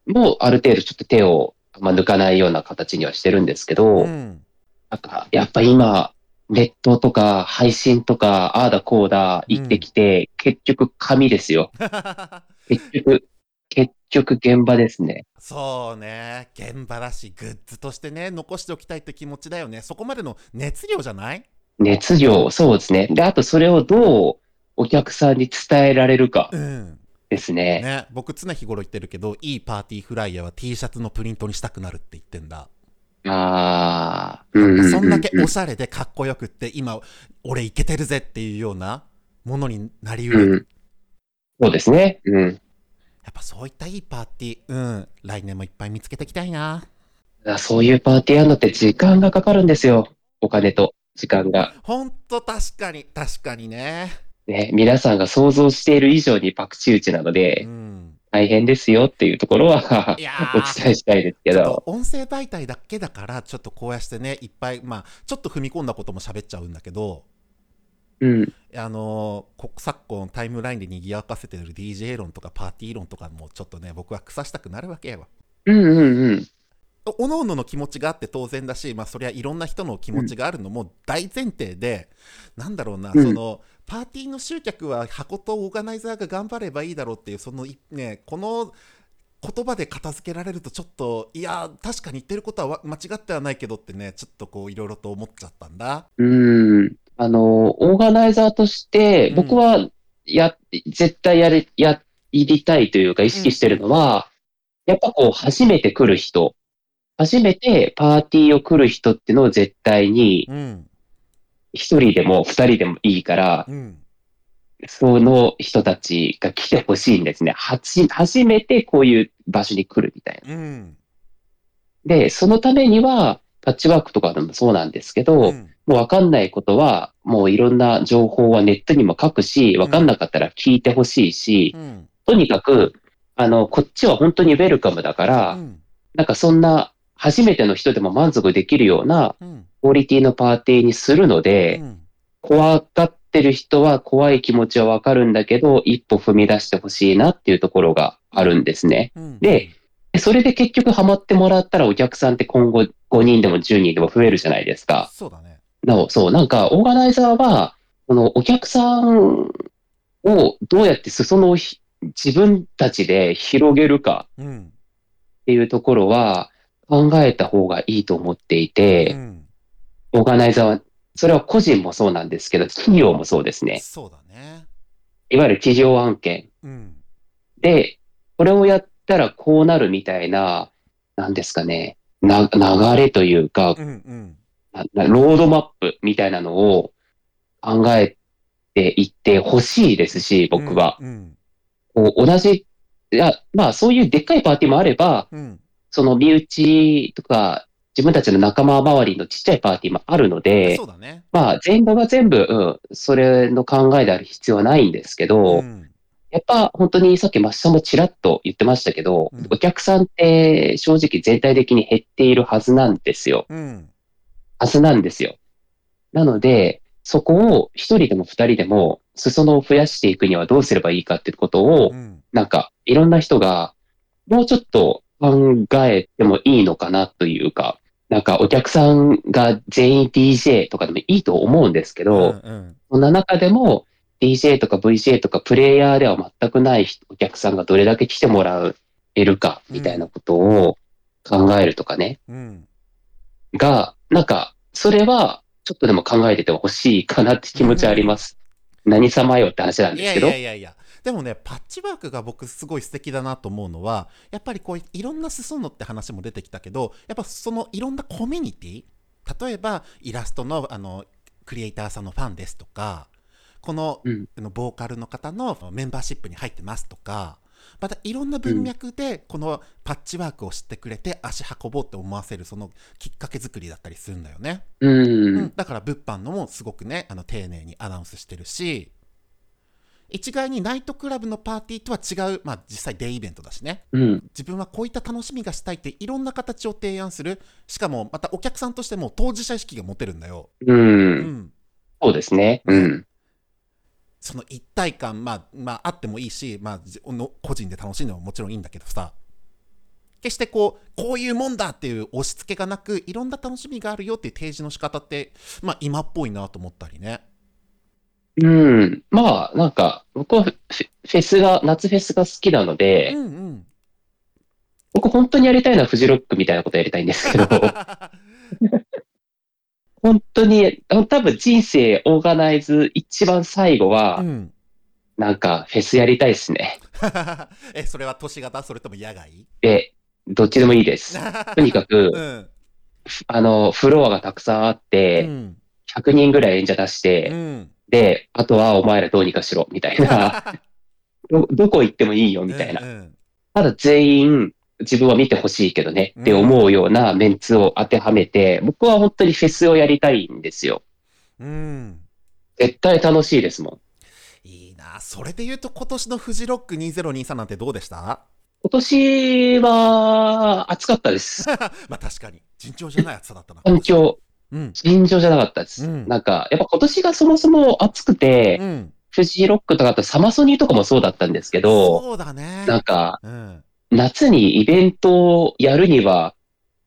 S2: もある程度ちょっと手を、まあ、抜かないような形にはしてるんですけど、
S1: うん。
S2: なんかやっぱ今、ネットとか配信とか、ああだこうだ言ってきて、結局紙ですよ。<laughs> 結局、結局現場ですね。
S1: そうね。現場だし、グッズとしてね、残しておきたいって気持ちだよね。そこまでの熱量じゃない？
S2: 熱量、そうですね。で、あとそれをどうお客さんに伝えられるか
S1: うん。
S2: ですね。
S1: ね。僕常日頃言ってるけど、いいパーティーフライヤーは T シャツのプリントにしたくなるって言ってんだ。
S2: ああ、うんうんうんうん
S1: そんだけおしゃれでかっこよくって、今、俺いけてるぜっていうようなものになりうる。
S2: うん。そうですね。うん。
S1: やっぱそういったいいパーティー、うん。来年もいっぱい見つけていきたいな。
S2: そういうパーティーやるのって時間がかかるんですよ。お金と時間が。
S1: ほんと確かに、確かにね。
S2: ね、皆さんが想像している以上にパクチ打ちなの
S1: う
S2: で、
S1: ん。
S2: 大変ですよっていうところは <laughs> お
S1: ー
S2: 伝えしたいですけど。
S1: 音声媒体だけだから、ちょっとこうやしてね、いっぱい、まあ、ちょっと踏み込んだことも喋っちゃうんだけど、
S2: うん。
S1: あの昨今タイムラインで賑やかせてる DJ 論とかパーティー論とかもちょっとね、僕は腐したくなるわけよ。
S2: うんうんうん。
S1: おのおのの気持ちがあって当然だし、まあ、そりゃいろんな人の気持ちがあるのも大前提で、なんだろうな、
S2: うん。
S1: そのパーティーの集客は箱とオーガナイザーが頑張ればいいだろうっていうそのいねこの言葉で片付けられるとちょっといや確かに言ってることはわ間違ってはないけどってねちょっとこういろいろと思っちゃったんだ。
S2: うん。あの、オーガナイザーとして、
S1: うん。
S2: 僕は、や、絶対やれ、や、りたいというか意識してるのは、やっぱこう、初めて来る人、初めてパーティーを来る人ってのを絶対に、
S1: うん
S2: 一人でも二人でもいいから、
S1: うん
S2: その人たちが来てほしいんですね。はち、初めてこういう場所に来るみたいな。
S1: うん
S2: で、そのためには、パッチワークとかでもそうなんですけど、
S1: うん
S2: もうわかんないことは、もういろんな情報はネットにも書くし、わかんなかったら聞いてほしいし、
S1: うん
S2: とにかく、あの、こっちは本当にウェルカムだから、
S1: うん
S2: なんかそんな初めての人でも満足できるような
S1: うん
S2: クオリティのパーティーにするので、
S1: うん
S2: 怖がってる人は怖い気持ちはわかるんだけど、一歩踏み出してほしいなっていうところがあるんですね。
S1: うん
S2: ででそれで結局ハマってもらったらお客さんって今後5人でも10人でも増えるじゃないですか。
S1: そうだね。
S2: なお、そう、なんかオーガナイザーは、このお客さんをどうやって裾野をひ自分たちで広げるか
S1: うん
S2: っていうところは考えた方がいいと思っていて、
S1: うん
S2: オーガナイザーは、それは個人もそうなんですけど、企業もそうですね。
S1: そうだね。
S2: いわゆる企業案件。
S1: うん
S2: で、これをやったらこうなるみたいな、なんですかね、な、流れというか
S1: う、んうん
S2: ロードマップみたいなのを考えていってほしいですし、僕は。
S1: うん。
S2: こう同じ、いや、まあそういうでっかいパーティーもあれば、
S1: うん。
S2: その身内とか、自分たちの仲間周りのちっちゃいパーティーもあるので
S1: そ、うだね。
S2: まあ全部が全部、うん、それの考えである必要はないんですけど、
S1: うん。
S2: やっぱ本当にさっきマシさんもちらっと言ってましたけど、
S1: うん
S2: お客さんって正直全体的に減っているはずなんですよ。
S1: うん。
S2: はずなんですよ。なので、そこを一人でも二人でも裾野を増やしていくにはどうすればいいかってことを、
S1: うん。
S2: なんかいろんな人がもうちょっと考えてもいいのかなというか、なんかお客さんが全員 DJ とかでもいいと思うんですけど、
S1: うん。
S2: そんな中でも DJ とか VJ とかプレイヤーでは全くない人お客さんがどれだけ来てもらえるかみたいなことを考えるとかね。
S1: うん。
S2: が、なんか、それはちょっとでも考えててほしいかなって気持ちはあります。何様よって話なんですけど。
S1: やいやいや。でもね、パッチワークが僕すごい素敵だなと思うのは、やっぱりこういろんな裾野って話も出てきたけど、やっぱそのいろんなコミュニティ、例えばイラストのあのクリエイターさんのファンですとか、この,、のボーカルの方のメンバーシップに入ってますとか、またいろんな文脈でこのパッチワークを知ってくれて足運ぼうって思わせるそのきっかけ作りだったりするんだよね。
S2: う
S1: うん
S2: ん。
S1: だから物販のもすごくねあの丁寧にアナウンスしてるし一概にナイトクラブのパーティーとは違う、まあ、実際デイイベントだしね
S2: うん。
S1: 自分はこういった楽しみがしたいっていろんな形を提案するしかもまたお客さんとしても当事者意識が持てるんだよ、
S2: う。
S1: うんん、
S2: そうですね。うん。
S1: その一体感、まあ、まああってもいいし、まあ、じの個人で楽しんでももちろんいいんだけどさ決してこうこういうもんだっていう押し付けがなくいろんな楽しみがあるよっていう提示の仕方って、まあ、今っぽいなと思ったりね。
S2: うん。まあ、なんか、僕はフェスが、夏フェスが好きなので、
S1: うんうん。
S2: 僕本当にやりたいのはフジロックみたいなことやりたいんですけど、<laughs> 本当に、多分人生オーガナイズ一番最後は
S1: う、ん、
S2: なんかフェスやりたいですね。<laughs>
S1: えそれは都市型それとも野外？
S2: で、どっちでもいいです。<laughs> とにかく
S1: う、ん。
S2: あの、フロアがたくさんあっ
S1: う
S2: て、
S1: ん
S2: 100人ぐらい演者出し
S1: う
S2: て、
S1: ん
S2: で、あとはお前らどうにかしろ、みたいな。<laughs> ど、どこ行ってもいいよ、みたいな
S1: う。ん
S2: ただ全員自分は見てほしいけどねって思うようなメンツを当てはめて、僕は本当にフェスをやりたいんですよ。
S1: うんうん
S2: 絶対楽しいですもん。
S1: いいなそれで言うと今年のフジロック2023なんてどうでした？
S2: 今年は暑かったです。<laughs>
S1: まあ確かに尋常じゃない暑さだったな
S2: 環境、
S1: うん
S2: 尋常じゃなかったです。
S1: うん。
S2: なんか、やっぱ今年がそもそも暑くて、
S1: うん。
S2: フジロックとかあとサマソニーとかもそうだったんですけど、
S1: そうだね。
S2: なんか、
S1: うん。
S2: 夏にイベントをやるには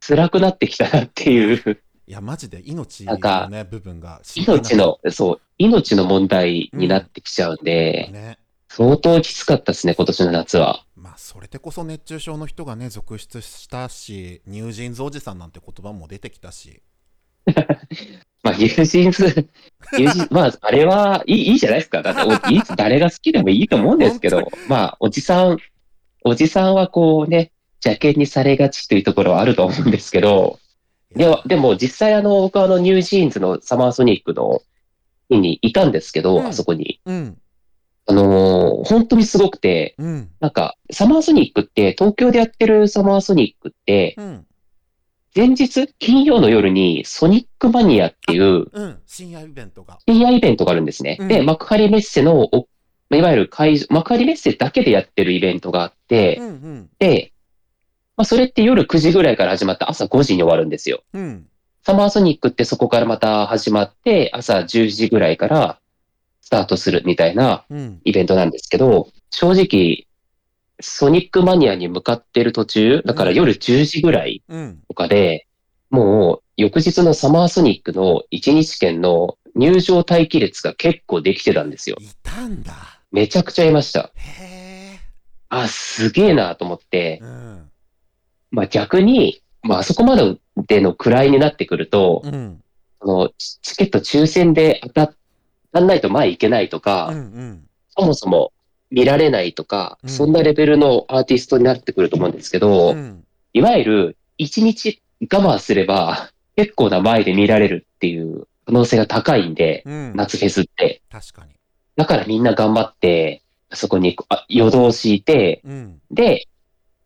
S2: 辛くなってきたなっていう、
S1: いやマジで命の
S2: なんか
S1: ね部分が
S2: 命の、そう、命の問題になってきちゃうんで、
S1: ね。
S2: 相当きつかったですね、今年の夏は。
S1: まあそれでこそ熱中症の人がね続出したしニュージーンズおじさんなんて言葉も出てきたし
S2: まあ、ニュージーンズ、ニュージーンまあ、あれはいいいいじゃないですか。だっておいい、誰が好きでもいいと思うんですけど、まあ、おじさん、おじさんはこうね、邪険にされがちというところはあると思うんですけど、ではでも実際あの、僕はあの、ニュージーンズのサマーソニックの日にいたんですけど、
S1: うん。
S2: あそこに。
S1: うん。
S2: あのー本当にすごくて、
S1: うん。
S2: なんか、サマーソニックって、東京でやってるサマーソニックって、
S1: うん
S2: 前日、金曜の夜にソニックマニアっていう
S1: うん。深夜イベントが。
S2: 深夜イベントがあるんですね。
S1: うん。
S2: で、幕張メッセのお、いわゆる会場、幕張メッセだけでやってるイベントがあって、
S1: うんうん。
S2: で、まあ、それって夜9時ぐらいから始まって朝5時に終わるんですよ。
S1: うん。
S2: サマーソニックってそこからまた始まって、朝10時ぐらいからスタートするみたいな
S1: うん。
S2: イベントなんですけど、正直、ソニックマニアに向かってる途中、だから夜10時ぐらい
S1: うん。
S2: とかで、もう翌日のサマーソニックの1日券の入場待機列が結構できてたんですよ。
S1: いたんだ。
S2: めちゃくちゃいました。
S1: へえ。
S2: あ、すげえなと思って。
S1: う、ん。
S2: まあ逆に、まああそこまででの位になってくると、
S1: うん。
S2: そのチチケット抽選で当たっ当たんないと前行けないと
S1: う
S2: か、
S1: んうん。
S2: そもそも見られないとか、
S1: うん
S2: そんなレベルのアーティストになってくると思うんですけど、
S1: うん
S2: いわゆる1日我慢すれば結構な前で見られるっていう可能性が高いんで、
S1: うん。
S2: 夏フェスって。
S1: 確かに。
S2: だからみんな頑張って、そこにあ夜通しいて、
S1: うん。
S2: で、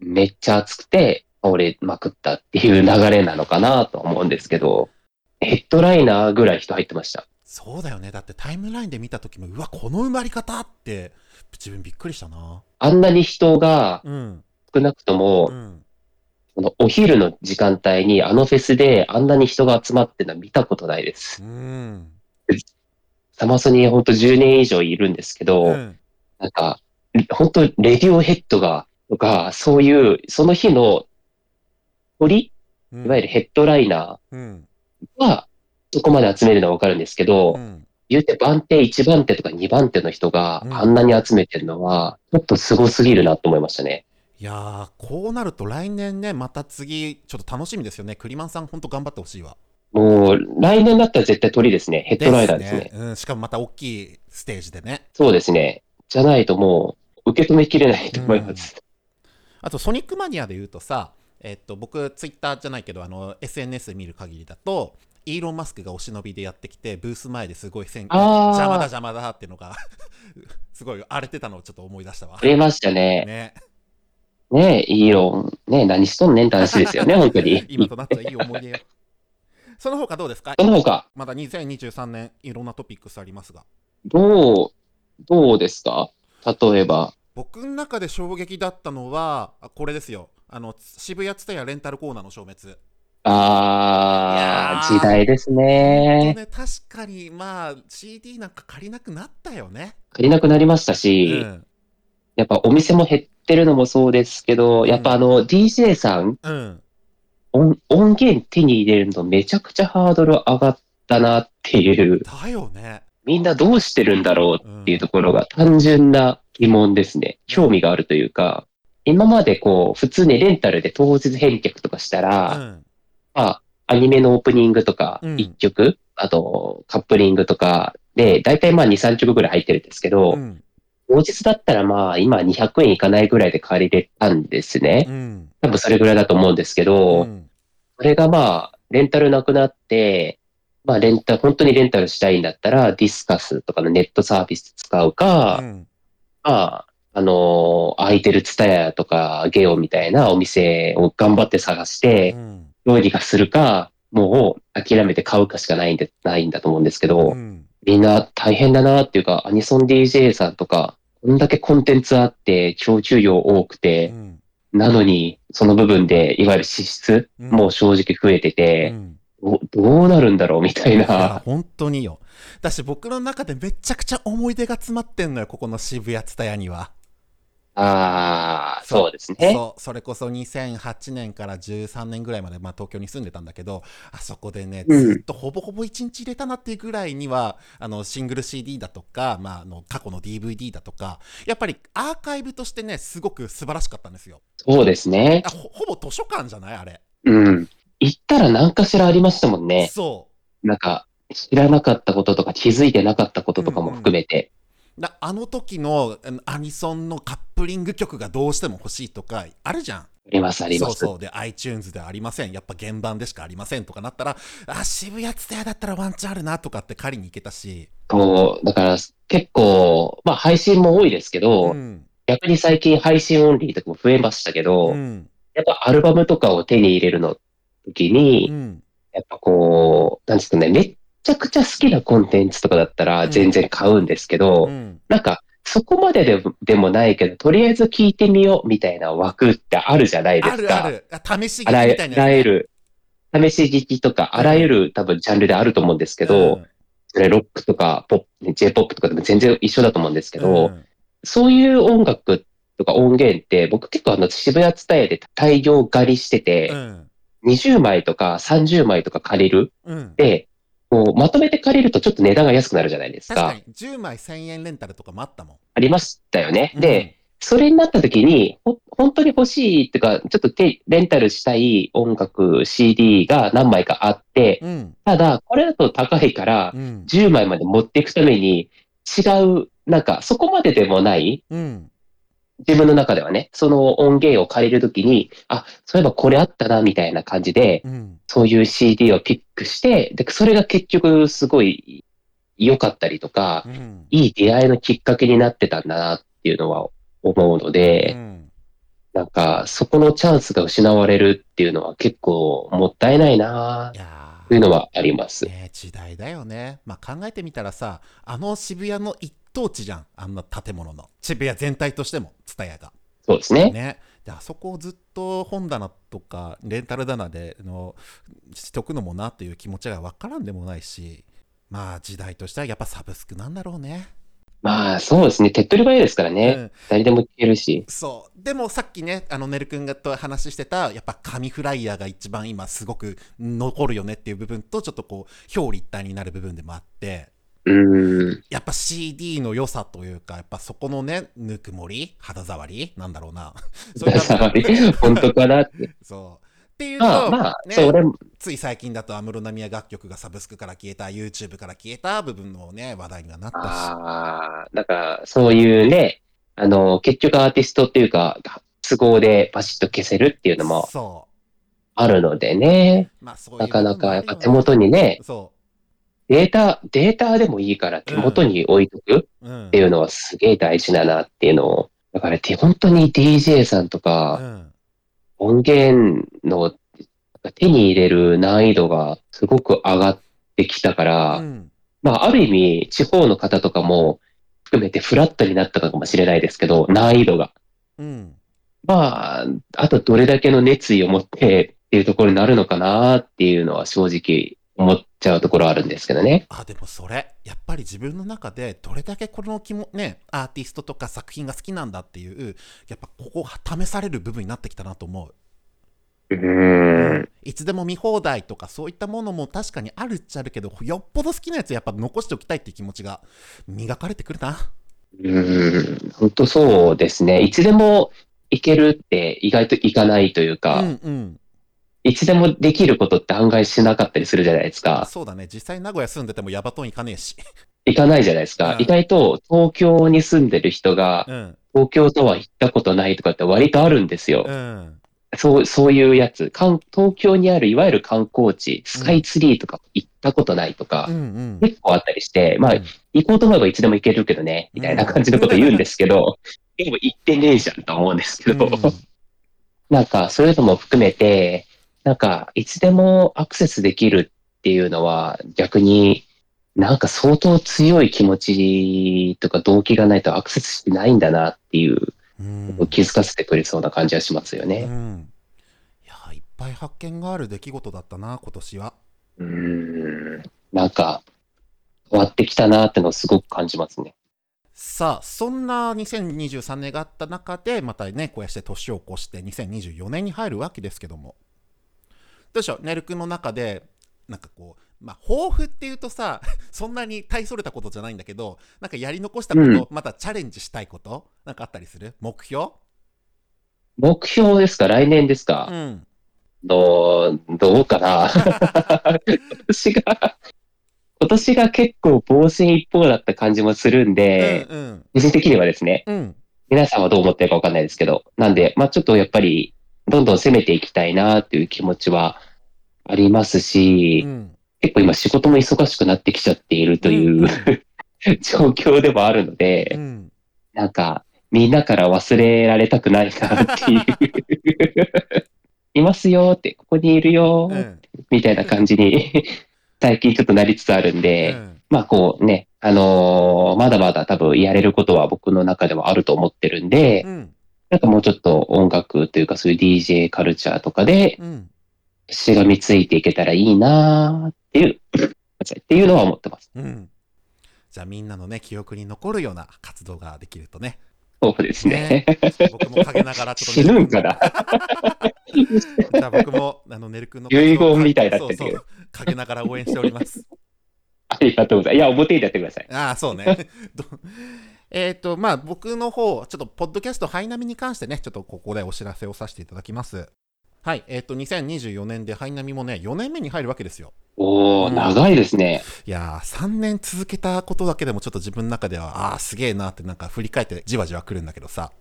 S2: めっちゃ暑くて倒れまくったっていう流れなのかなとは思うんですけど、ヘッドライナーぐらい人入ってました。
S1: そうだよね。だってタイムラインで見た時も、うわ、この埋まり方って、自分びっくりしたな。
S2: あんなに人が
S1: うん。
S2: 少なくとも、
S1: うん。
S2: このお昼の時間帯にあのフェスであんなに人が集まってるのは見たことないです。
S1: うん。
S2: サマソニほんと10年以上いるんですけど、
S1: うん。
S2: なんか、本当レディオヘッドが、とか、そういう、その日の鳥
S1: うん
S2: いわゆるヘッドライナ
S1: うん。
S2: ーは、そこまで集めるのはわかるんですけど、
S1: うん。
S2: 言うて番手1番手とか2番手の人が
S1: うん
S2: あんなに集めてるのは、ちょっとすごすぎるなと思いましたね。
S1: いやー、こうなると来年ね、また次、ちょっと楽しみですよね。クリマンさん、ほんと頑張ってほしいわ。
S2: もう、来年だったら絶対鳥ですね。ヘッドライナーですね。
S1: うん。しかもまた大きいステージでね。
S2: そうですね。じゃないともう、受け止めきれないと思います。
S1: あと、ソニックマニアで言うとさ、えっと、僕、ツイッターじゃないけど、あの、SNS で見る限りだと、イーロン・マスクがお忍びでやってきて、ブース前ですごい戦
S2: あー
S1: 邪魔だ邪魔だっていうのが、<laughs> すごい荒れてたのをちょっと思い出したわ
S2: あ。りましたね。
S1: ね。
S2: ねえ、イーロン、ねえ、何しとんねんって話ですよね、<laughs> 本当に。
S1: 今となったらいい思い出よ。その他どうですか？
S2: その他、
S1: まだ2023年、いろんなトピックスありますが。
S2: どう、どうですか？例えば。
S1: 僕の中で衝撃だったのは、あこれですよ。あの、渋谷ツタヤレンタルコーナーの消滅。
S2: あー、時代ですね。
S1: ね、確かに、まあ、CD なんか借りなくなったよね。
S2: 借りなくなりました
S1: う
S2: し、
S1: ん。
S2: やっぱお店も減ってるのもそうですけど、やっぱあの、DJ さん、
S1: うん。
S2: 音音源手に入れるのめちゃくちゃハードル上がったなっていう、
S1: だよね。
S2: みんなどうしてるんだろうっていうところが単純な疑問ですね。興味があるというか、今までこう、普通にレンタルで当日返却とかした
S1: う
S2: ら、
S1: ん。
S2: まあ、アニメのオープニングとか
S1: うん、
S2: 1曲、あと、カップリングとかで、だいたいまあ2、3曲ぐらい入ってるんですけど、
S1: うん。
S2: 当日だったらまあ、今200円いかないぐらいで借りれたんですね。
S1: うん。
S2: 多分それぐらいだと思うんですけど、
S1: うん
S2: それがまあ、レンタルなくなって、まあ、レンタル、本当にレンタルしたいんだったら、ディスカスとかのネットサービス使うか、
S1: うん
S2: まあ、あのー空いてるツタヤとかゲオみたいなお店を頑張って探して
S1: う、ん
S2: どうにかするか、もう諦めて買うかしかないんで、ないんだと思うんですけど、
S1: うん
S2: みんな大変だなっていうか、アニソン DJ さんとか、こんだけコンテンツあって、供給量多く
S1: う
S2: て、
S1: ん
S2: なのに、その部分で、いわゆる支出
S1: うん
S2: も正直増えてて、
S1: うん
S2: どどうなるんだろうみたい
S1: いや
S2: な。
S1: 本当によ。だし僕の中でめちゃくちゃ思い出が詰まってんのよ、ここの渋谷ツタヤには。
S2: ああ、そうですね。
S1: そう、それこそ2008年から13年ぐらいまで、まあ、東京に住んでたんだけど、あそこでね、
S2: うん
S1: ずっとほぼほぼ1日入れたなっていうぐらいには、あの、シングル CD だとか、まあ、あの、過去の DVD だとか、やっぱりアーカイブとしてね、すごく素晴らしかったんですよ。
S2: そうですね
S1: あ。ほほぼ図書館じゃない？あれ。
S2: うん。行ったら何かしらありましたもんね。
S1: そ
S2: なんか、知らなかったこととか気づいてなかったこととかも含めて。
S1: う。だあの時のアニソンのカップリング曲がどうしても欲しいとか、あるじゃん。
S2: あります、あります。
S1: そうそう。で、iTunes ではありません。やっぱ原版でしかありませんとかなったら、あ、渋谷ツタヤだったらワンチャンあるなとかって借りに行けたし。
S2: そう、だから結構、まあ配信も多いですけど、
S1: うん。
S2: 逆に最近配信オンリーとかも増えましたけど、
S1: うん。
S2: やっぱアルバムとかを手に入れるの時に、
S1: うん。
S2: やっぱこう、なんですかね、めっちゃくちゃ好きなコンテンツとかだったら全然買うんですけど、
S1: うん。
S2: なんか、そこまででもでもないけど、とりあえず聞いてみようみたいな枠ってあるじゃないで
S1: あ
S2: すか。
S1: るある。あ試し聞きみたいなね、
S2: あらゆる、試し聞きとか、あらゆる多分ジャンルであると思うんですけど、
S1: うん
S2: それロックとかポップ、J-POP とかでも全然一緒だと思うんですけど、
S1: うん
S2: そういう音楽とか音源って、僕結構あの渋谷ツタヤで大量借りしてて、
S1: うん。
S2: 20枚とか30枚とか借りる。
S1: うん。
S2: で、こうまとめて借りるとちょっと値段が安くなるじゃないですか。
S1: 確かに、10枚1000円レンタルとかもあったもん。
S2: ありましたよね。
S1: うん
S2: で、、それになった時に、ほ本当に欲しいっていうか、ちょっと手レンタルしたい音楽 CD が何枚かあって、
S1: うん。
S2: ただ、これだと高いから
S1: う、ん。
S2: 10枚まで持っていくために、違う、なんか、そこまででもない、
S1: うん。
S2: 自分の中ではね、その音源を借りるときに、あ、そういえばこれあったな、みたいな感じで、
S1: うん。
S2: そういう CD をピックして、で、それが結局すごい良かったりとか
S1: う、ん。
S2: いい出会いのきっかけになってたんだなっていうのは思うので、
S1: うん
S2: なんか、そこのチャンスが失われるっていうのは結構もったいないなというのはあります。
S1: ね時代だよね。まあ、考えてみたらさ、あの渋谷の一等地じゃん。あんな建物の。渋谷全体としても、ツタヤが。
S2: そうですね。
S1: ね。で、あそこをずっと本棚とか、レンタル棚でのしとくのもなっていう気持ちがわからんでもないし、まあ、時代としてはやっぱサブスクなんだろうね。
S2: まあ、そうですね。手っ取り早いですからね。
S1: うん
S2: 誰でも聞けるし。
S1: そう。でもさっきね、あの、ねるくんがと話してた、やっぱ紙フライヤーが一番今すごく残るよねっていう部分と、ちょっとこう、表裏一体になる部分でもあって、
S2: うーん。
S1: やっぱ CD の良さというか、やっぱそこのね、ぬくもり肌触りなんだろうな。<laughs> そういった
S2: 触り？本当かなって。<laughs>
S1: そう。っていうと、
S2: まあまあ、
S1: ね、
S2: それも、
S1: つい最近だと安室奈美恵楽曲がサブスクから消えた、YouTube から消えた部分のね、話題にはなったし。
S2: ああ、なんか、そういうね、あの、結局アーティストっていうか、都合でパシッと消せるっていうのも
S1: そ
S2: あるのでね、
S1: う。まあそう
S2: なかなかやっぱ手
S1: 元
S2: 元にね、
S1: そ
S2: データ、データでもいいから手元に置いとく。っていうのはすげえ大事だなっていうのを、だからて本当に DJ さんとか
S1: うん。
S2: 音源の手に入れる難易度がすごく上がってきたから、
S1: うん。
S2: まあある意味地方の方とかも含めてフラットになったのかもしれないですけど、難易度が。
S1: うん。
S2: まあ、あとどれだけの熱意を持ってっていうところになるのかなっていうのは正直思っちゃうところあるんですけどね。
S1: あ、でもそれ、やっぱり自分の中でどれだけこの気も、ね、アーティストとか作品が好きなんだっていう、やっぱここ試される部分になってきたなと思う。
S2: うーん。
S1: いつでも見放題とかそういったものも確かにあるっちゃあるけど、よっぽど好きなやつやっぱ残しておきたいっていう気持ちが磨かれてくるな。
S2: うーん。本当そうですね。いつでもいけるって意外といかないというか、
S1: うんうん。
S2: いつでもできることって案外しなかったりするじゃないですか。
S1: そうだね。実際名古屋住んでてもヤバトン行かねえし。
S2: いかないじゃないですか。
S1: うん
S2: 意外と東京に住んでる人が
S1: うん。
S2: 東京とは行ったことないとかって割とあるんですよ。
S1: うん。
S2: そう、そういうやつ。東京にあるいわゆる観光地、スカイツリーとか行ったことないとか
S1: うんうん。
S2: 結構あったりして、まあ
S1: うん
S2: 行こうと思えばいつでも行けるけどね、みたいな感じのこと言うんですけど、<laughs> でも行ってねえじゃんと思うんですけど、
S1: うん
S2: なんかそういうのも含めて、なんかいつでもアクセスできるっていうのは逆になんか相当強い気持ちとか動機がないとアクセスしてないんだなっていう
S1: うん
S2: 気づかせてくれそうな感じはしますよ
S1: う
S2: ね。
S1: ん。いや、いっぱい発見がある出来事だったな、今年は。
S2: うーん。なんか変わってきたなってのをすごく感じますね。
S1: さあ、そんな2023年があった中で、またね、こうやって年を越して2024年に入るわけですけども。どうでしょう、ねるくんの中で、なんかこう、まあ、抱負っていうとさ、<laughs> そんなに大それたことじゃないんだけど、なんかやり残したこと、
S2: うん。
S1: またチャレンジしたいこと、なんかあったりする？目標？
S2: 目標ですか？来年ですか、
S1: うん。
S2: どう、どうかな？今年が、今年が結構防戦一方だった感じもするんで、
S1: うん
S2: 個人的にはですね、
S1: うん。うん。
S2: 皆さんはどう思ってるかわかんないですけど、なんで、まあちょっとやっぱり、どんどん攻めていきたいなっていう気持ちはありますし、
S1: うん。
S2: 結構今仕事も忙しくなってきちゃっているという、<laughs> 状況でもあるので、
S1: うん。
S2: なんか、みんなから忘れられたくないなっていう。いますよって、ここにいるよ
S1: うん。うん。
S2: みたいな感じに、最近ちょっとなりつつあるんで、
S1: うん
S2: まあこうね、あのーまだまだ多分やれることは僕の中ではあると思ってるんで、
S1: うん。
S2: なんかもうちょっと音楽というかそういう DJ カルチャーとかで
S1: うん。
S2: しがみついていけたらいいなーっていう、っていうのは思ってます。<laughs>
S1: うん。じゃあみんなのね、記憶に残るような活動ができるとね。
S2: そうですね。
S1: 僕も陰ながらちょっと
S2: 死ぬ <laughs> んかな
S1: じゃあ僕も、あの、ねるくんの
S2: 遺言みたいになってる
S1: そうそう。陰ながら応援しております。<laughs>
S2: ありがとうございます。いや、表でやってください。
S1: ああ、そうね。どえっと、まあ、僕の方、ちょっと、ポッドキャスト、ハイナミに関してね、ちょっとここでお知らせをさせていただきます。はい、えっ、と、2024年でハイナミもね、4年目に入るわけですよ。
S2: おー、
S1: うん
S2: 長いですね。
S1: いやー、3年続けたことだけでもちょっと自分の中では、ああー、すげえなってなんか振り返ってじわじわ来るんだけどさ。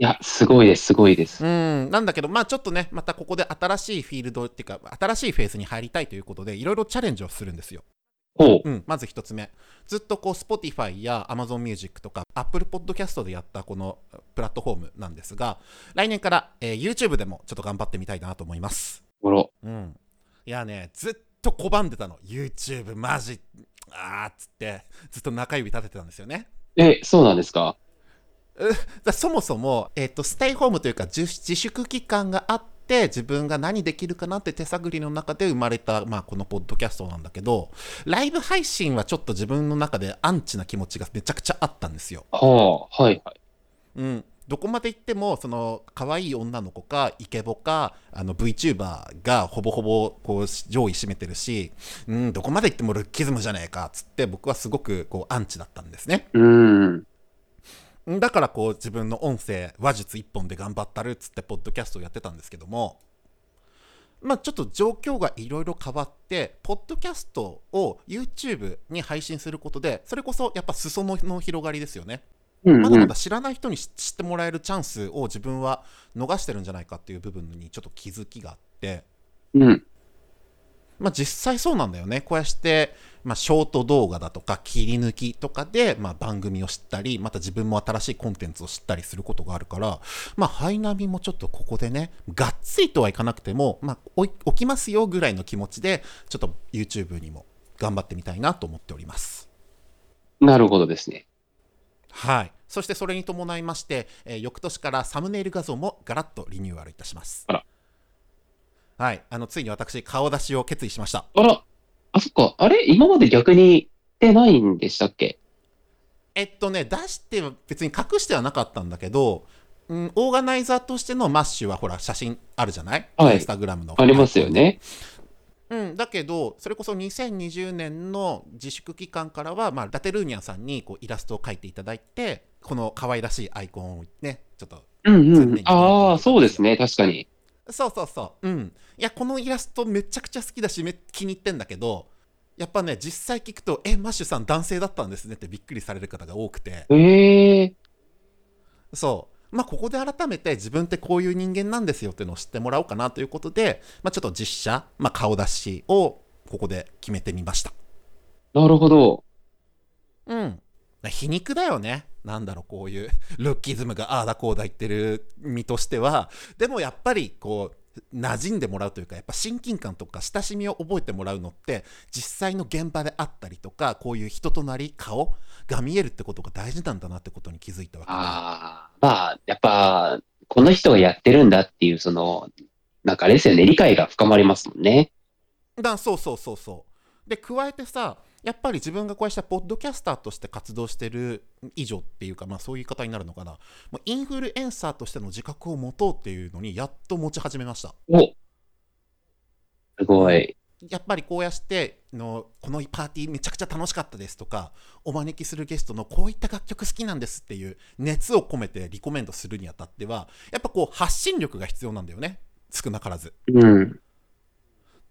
S2: いや、すごいです、すごいです。
S1: うん、なんだけど、まあちょっとね、またここで新しいフィールドっていうか、新しいフェーズに入りたいということで、いろいろチャレンジをするんですよ。
S2: ほう。
S1: うん、まず一つ目。ずっとこう、Spotify や Amazon Music とか、Apple Podcast でやったこのプラットフォームなんですが、来年から、えー YouTube でもちょっと頑張ってみたいなと思います。
S2: ごろ。
S1: うん。いやね、ずっと拒んでたの。YouTube マジ、あーっつって、ずっと中指立ててたんですよね。
S2: え、そうなんですか？
S1: だそもそも、えっとステイホームというか自自粛期間があって自分が何できるかなって手探りの中で生まれた、まあ、このポッドキャストなんだけどライブ配信はちょっと自分の中でアンチな気持ちがめちゃくちゃあったんですよ。
S2: はあ、はい、はい。
S1: うん、どこまで行ってもその可愛い女の子かイケボかあの VTuber がほぼほぼこう上位占めてるし、うん、どこまで行ってもルッキズムじゃねえかっつって僕はすごくこうアンチだったんですね。
S2: うーん。
S1: だからこう自分の音声話術一本で頑張ったるっつってポッドキャストをやってたんですけどもまあちょっと状況がいろいろ変わってポッドキャストを YouTube に配信することでそれこそやっぱ裾野の広がりですよね
S2: うん、うん
S1: まだまだ。知らない人に知知ってもらえるチャンスを自分は逃してるんじゃないかっていう部分にちょっと気づきがあって
S2: うん。
S1: まあ、実際そうなんだよね。こうやって、まあ、ショート動画だとか切り抜きとかで、まあ、番組を知ったり、また自分も新しいコンテンツを知ったりすることがあるから、まあ、ハイナビもちょっとここでね、がっつりとはいかなくても、まあ、起きますよぐらいの気持ちで、ちょっと YouTube にも頑張ってみたいなと思っております。
S2: なるほどですね。
S1: はい。そしてそれに伴いまして、えー翌年からサムネイル画像もガラッとリニューアルいたします。
S2: あら
S1: はい。あの、ついに私、顔出しを決意しました。
S2: あら、あ、そっか。あれ？今まで逆に出ないんでしたっけ？
S1: えっとね、出しては別に隠してはなかったんだけど、うん、オーガナイザーとしてのマッシュはほら写真あるじゃない、
S2: はい
S1: インスタグラムの。
S2: ありますよ。ね。
S1: うん、だけど、それこそ2020年の自粛期間からは、まあ、ラテルーニャンさんにこうイラストを描いていただいて、この可愛らしいアイコンをね、ちょっと
S2: うんうん。ああ、そうですね。確かに。
S1: そうそうそう。うん。いや、このイラストめちゃくちゃ好きだし、め気に入ってんだけど、やっぱね、実際聞くと、え、マッシュさん男性だったんですねってびっくりされる方が多くて、
S2: ええ
S1: そう。まあ、ここで改めて自分ってこういう人間なんですよっていうのを知ってもらおうかなということで、まあ、ちょっと実写、まあ、顔出しをここで決めてみました。
S2: なるほど。
S1: うん。皮肉だよね。なんだろう、こういう <laughs> ルッキズムがああだこうだ言ってる身としては。でもやっぱり、こう、馴染んでもらうというか、やっぱ親近感とか親しみを覚えてもらうのって、実際の現場であったりとか、こういう人となり、顔が見えるってことが大事なんだなってことに気づいたわけ
S2: あ、まあ、やっぱ、この人がやってるんだっていう、その、なんかあれですよね。理解が深まりますもんね。
S1: だそうそうそうそう。で、加えてさ、やっぱり自分がこうしたポッドキャスターとして活動してる以上っていうか、まあそういう言い方になるのかな。もうインフルエンサーとしての自覚を持とうっていうのにやっと持ち始めました。
S2: おすごい。
S1: やっぱりこうやってのこのパーティーめちゃくちゃ楽しかったですとかお招きするゲストのこういった楽曲好きなんですっていう熱を込めてリコメンドするにあたってはやっぱこう発信力が必要なんだよね少なからず。
S2: うん。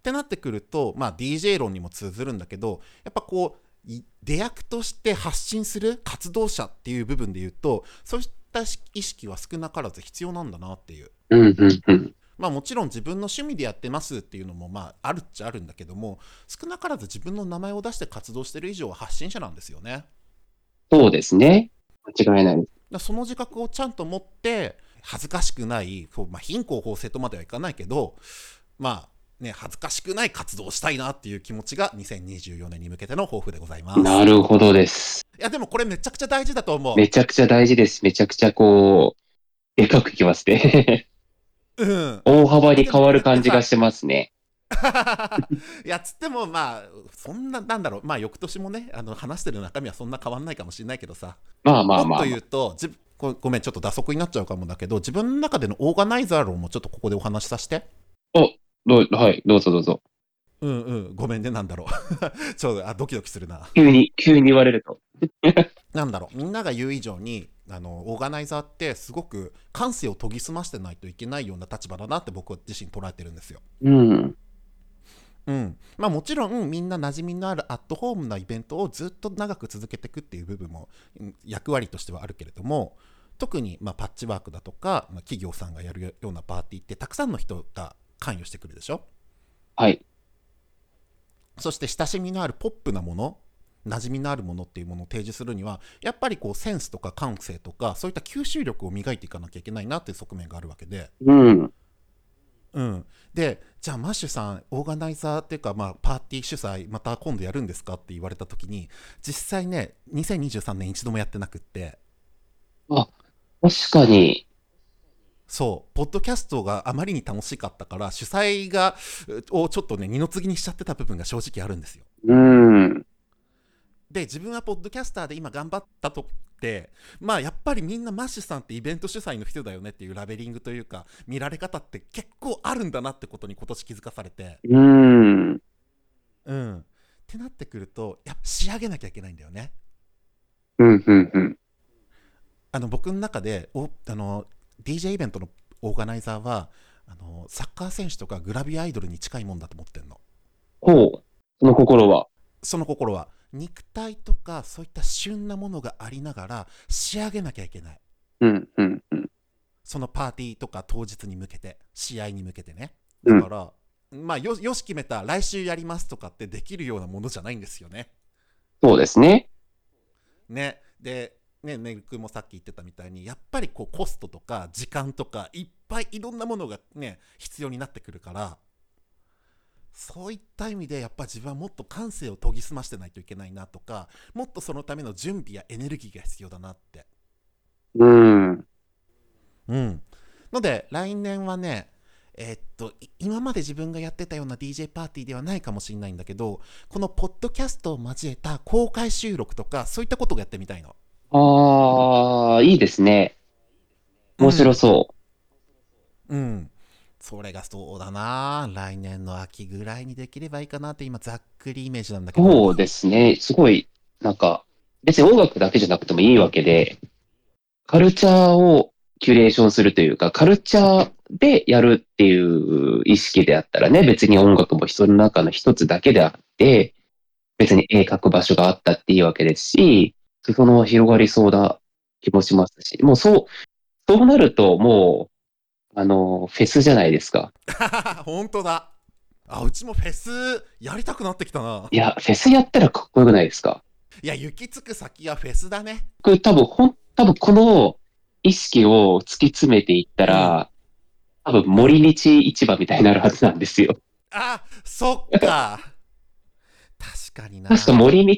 S1: ってなってくると、まあ、DJ 論にも通ずるんだけどやっぱこうい出役として発信する活動者っていう部分で言うとそういった意識は少なからず必要なんだなっていう。
S2: うん、うん、うん。
S1: まあもちろん自分の趣味でやってますっていうのもまああるっちゃあるんだけども少なからず自分の名前を出して活動してる以上は発信者なんですよね。
S2: そうですね。間違いないです。
S1: らその自覚をちゃんと持って恥ずかしくない、こうまあ、貧困法制とまではいかないけどまあね恥ずかしくない活動をしたいなっていう気持ちが2024年に向けての抱負でございます。
S2: なるほどです。
S1: いやでもこれめちゃくちゃ大事だと思う。
S2: めちゃくちゃ大事です。めちゃくちゃこう、でかくきますね。
S1: うん。
S2: 大幅に変わる感じがしてますね。<laughs>
S1: いやつってもまあそんななんだろうまあ翌年もねあの話してる中身はそんな変わんないかもしれないけどさ
S2: まあまあまあ、
S1: もっと言うとじごごめんちょっと打足になっちゃうかもだけど自分の中でのオーガナイザー論もちょっとここでお話しさせて
S2: どうはい、どうぞどうぞ。
S1: うんうんごめんねなんだろう <laughs> ちょっとあドキドキするな
S2: 急に、急に言われると。<laughs>
S1: なんだろうみんなが言う以上にあのオーガナイザーってすごく感性を研ぎ澄ましてないといけないような立場だなって僕自身捉えてるんですよ
S2: うん。
S1: うん、まあもちろんみんな馴染みのあるアットホームなイベントをずっと長く続けていくっていう部分もうん役割としてはあるけれども特にまあパッチワークだとか、まあ、企業さんがやるようなパーティーってたくさんの人が関与してくるでしょ？
S2: はい。
S1: そして親しみのあるポップなもの馴染みのあるものっていうものを提示するにはやっぱりこうセンスとか感性とかそういった吸収力を磨いていかなきゃいけないなっていう側面があるわけで、
S2: うん。
S1: うん、でじゃあマッシュさんオーガナイザーっていうか、まあ、パーティー主催また今度やるんですかって言われた時に実際ね2023年一度もやってなくって。
S2: 確かに、
S1: そうポッドキャストがあまりに楽しかったから主催がをちょっとね二の次にしちゃってた部分が正直あるんですよ
S2: うん。
S1: で自分はポッドキャスターで今頑張ったとってまあやっぱりみんなマッシュさんってイベント主催の人だよねっていうラベリングというか見られ方って結構あるんだなってことに今年気づかされて
S2: うん。
S1: うんってなってくるとやっぱ仕上げなきゃいけないんだよね
S2: うん、うん、うん。
S1: あの僕の中でおあの DJ イベントのオーガナイザーはあのサッカー選手とかグラビアアイドルに近いもんだと思ってんの
S2: ほう。その心は。
S1: その心は肉体とかそういった旬なものがありながら仕上げなきゃいけない
S2: うん、うん、うん。
S1: そのパーティーとか当日に向けて試合に向けてね
S2: うん
S1: だから、まあよよし決めた来週やりますとかってできるようなものじゃないんですよね
S2: そうですね。
S1: ねでねねるくんもさっき言ってたみたいにやっぱりこうコストとか時間とかいっぱいいろんなものがね必要になってくるからそういった意味でやっぱ自分はもっと感性を研ぎ澄ましてないといけないなとかもっとそのための準備やエネルギーが必要だなって。
S2: うん。
S1: うん。ので来年はねえーっとい今まで自分がやってたような DJ パーティーではないかもしれないんだけどこのポッドキャストを交えた公開収録とかそういったことをやってみたいの
S2: ああ、いいですね。面白そ
S1: うん。それがそうだな。来年の秋ぐらいにできればいいかなって今ざっくりイメージなんだけ
S2: う。
S1: ど。
S2: そうですね。すごい、なんか、別に音楽だけじゃなくてもいいわけで、カルチャーをキュレーションするというか、カルチャーでやるっていう意識であったらね、別に音楽も人の中の一つだけであって、別に絵描く場所があったっていいわけですし、その広がりそうな気もしますし、もうそう、そうなるともう、あの、フェスじゃないですか。<laughs>
S1: 本当だ。あ、うちもフェスやりたくなってきたな。
S2: いや、フェスやったらかっこよくないですか？
S1: いや、行き着く先はフェスだね。
S2: これ多分、ほん、多分この意識を突き詰めていったら、多分森道市場みたいになるはずなんですよ。
S1: あ、そっか。確かにな。
S2: 確か森道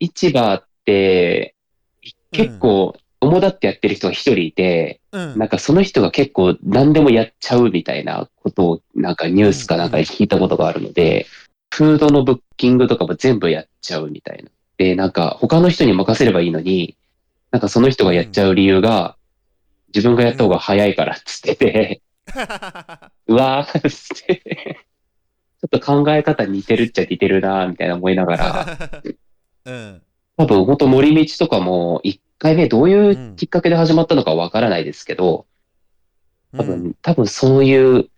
S2: 市場結構、主だってやってる人が一人いて、
S1: うん。
S2: なんかその人が結構何でもやっちゃうみたいなことを、なんかニュースかなんかで聞いたことがあるので、フードのブッキングとかも全部やっちゃうみたいな。で、なんか他の人に任せればいいのに、なんかその人がやっちゃう理由が、自分がやった方が早いからっつってて、<laughs> うわーっつって、ちょっと考え方似てるっちゃ似てるなーみたいな思いながら、<laughs>
S1: うん。
S2: 多分本当森道とかも一回目どういうきっかけで始まったのかわからないですけど、多分、
S1: うん
S2: 多分そういう、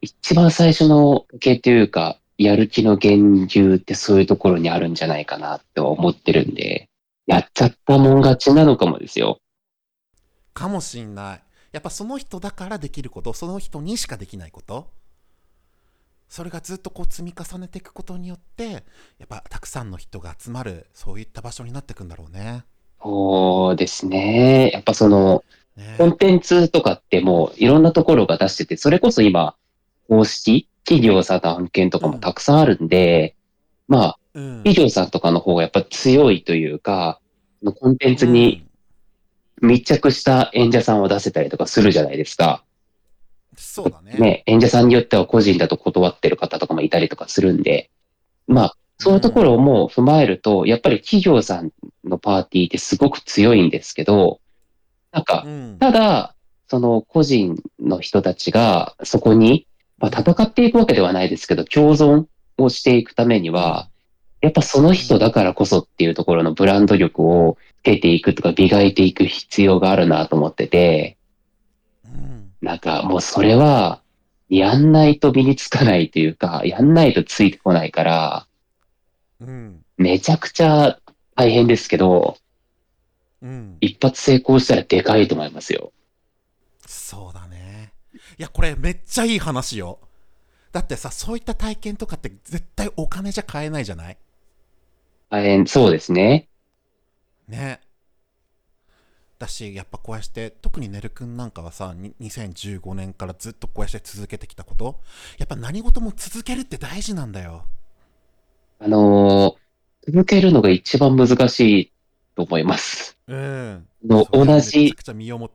S2: 一番最初の系っていうか、やる気の源流ってそういうところにあるんじゃないかなって思ってるんで、やっちゃったもん勝ちなのかもですよ。
S1: かもしんない。やっぱその人だからできること、その人にしかできないこと。それがずっとこう積み重ねていくことによって、やっぱたくさんの人が集まる、そういった場所になっていくんだろうね。
S2: そうですね。やっぱその、
S1: ね
S2: コンテンツとかってもういろんなところが出してて、それこそ今、公式、企業さんの案件とかもたくさんあるんで、まあ、
S1: うん
S2: 企業さんとかの方がやっぱ強いというか、コンテンツに密着した演者さんを出せたりとかするじゃないですか。
S1: うんそうだね。
S2: ね、演者さんによっては個人だと断ってる方とかもいたりとかするんで、まあ、そういうところも踏まえると、やっぱり企業さんのパーティーってすごく強いんですけど、なんか
S1: う、ん。
S2: ただ、その個人の人たちがそこに、まあ、戦っていくわけではないですけど、共存をしていくためには、やっぱその人だからこそっていうところのブランド力をつけていくとか磨いていく必要があるなと思ってて、
S1: うん
S2: なんかもうそれは、やんないと身につかないというか、やんないとついてこないから、
S1: うん。
S2: めちゃくちゃ大変ですけど、
S1: うん。
S2: 一発成功したらでかいと思いますよ。
S1: そうだね。いや、これめっちゃいい話よ。だってさ、そういった体験とかって絶対お金じゃ買えないじゃない？
S2: 大変、そうですね。
S1: ね。だし、やっぱこうして、特にねるくんなんかはさ、に2015年からずっとこうして続けてきたこと、やっぱ何事も続けるって大事なんだよ。
S2: あのー続けるのが一番難しいと思います。
S1: うん。
S2: の同じ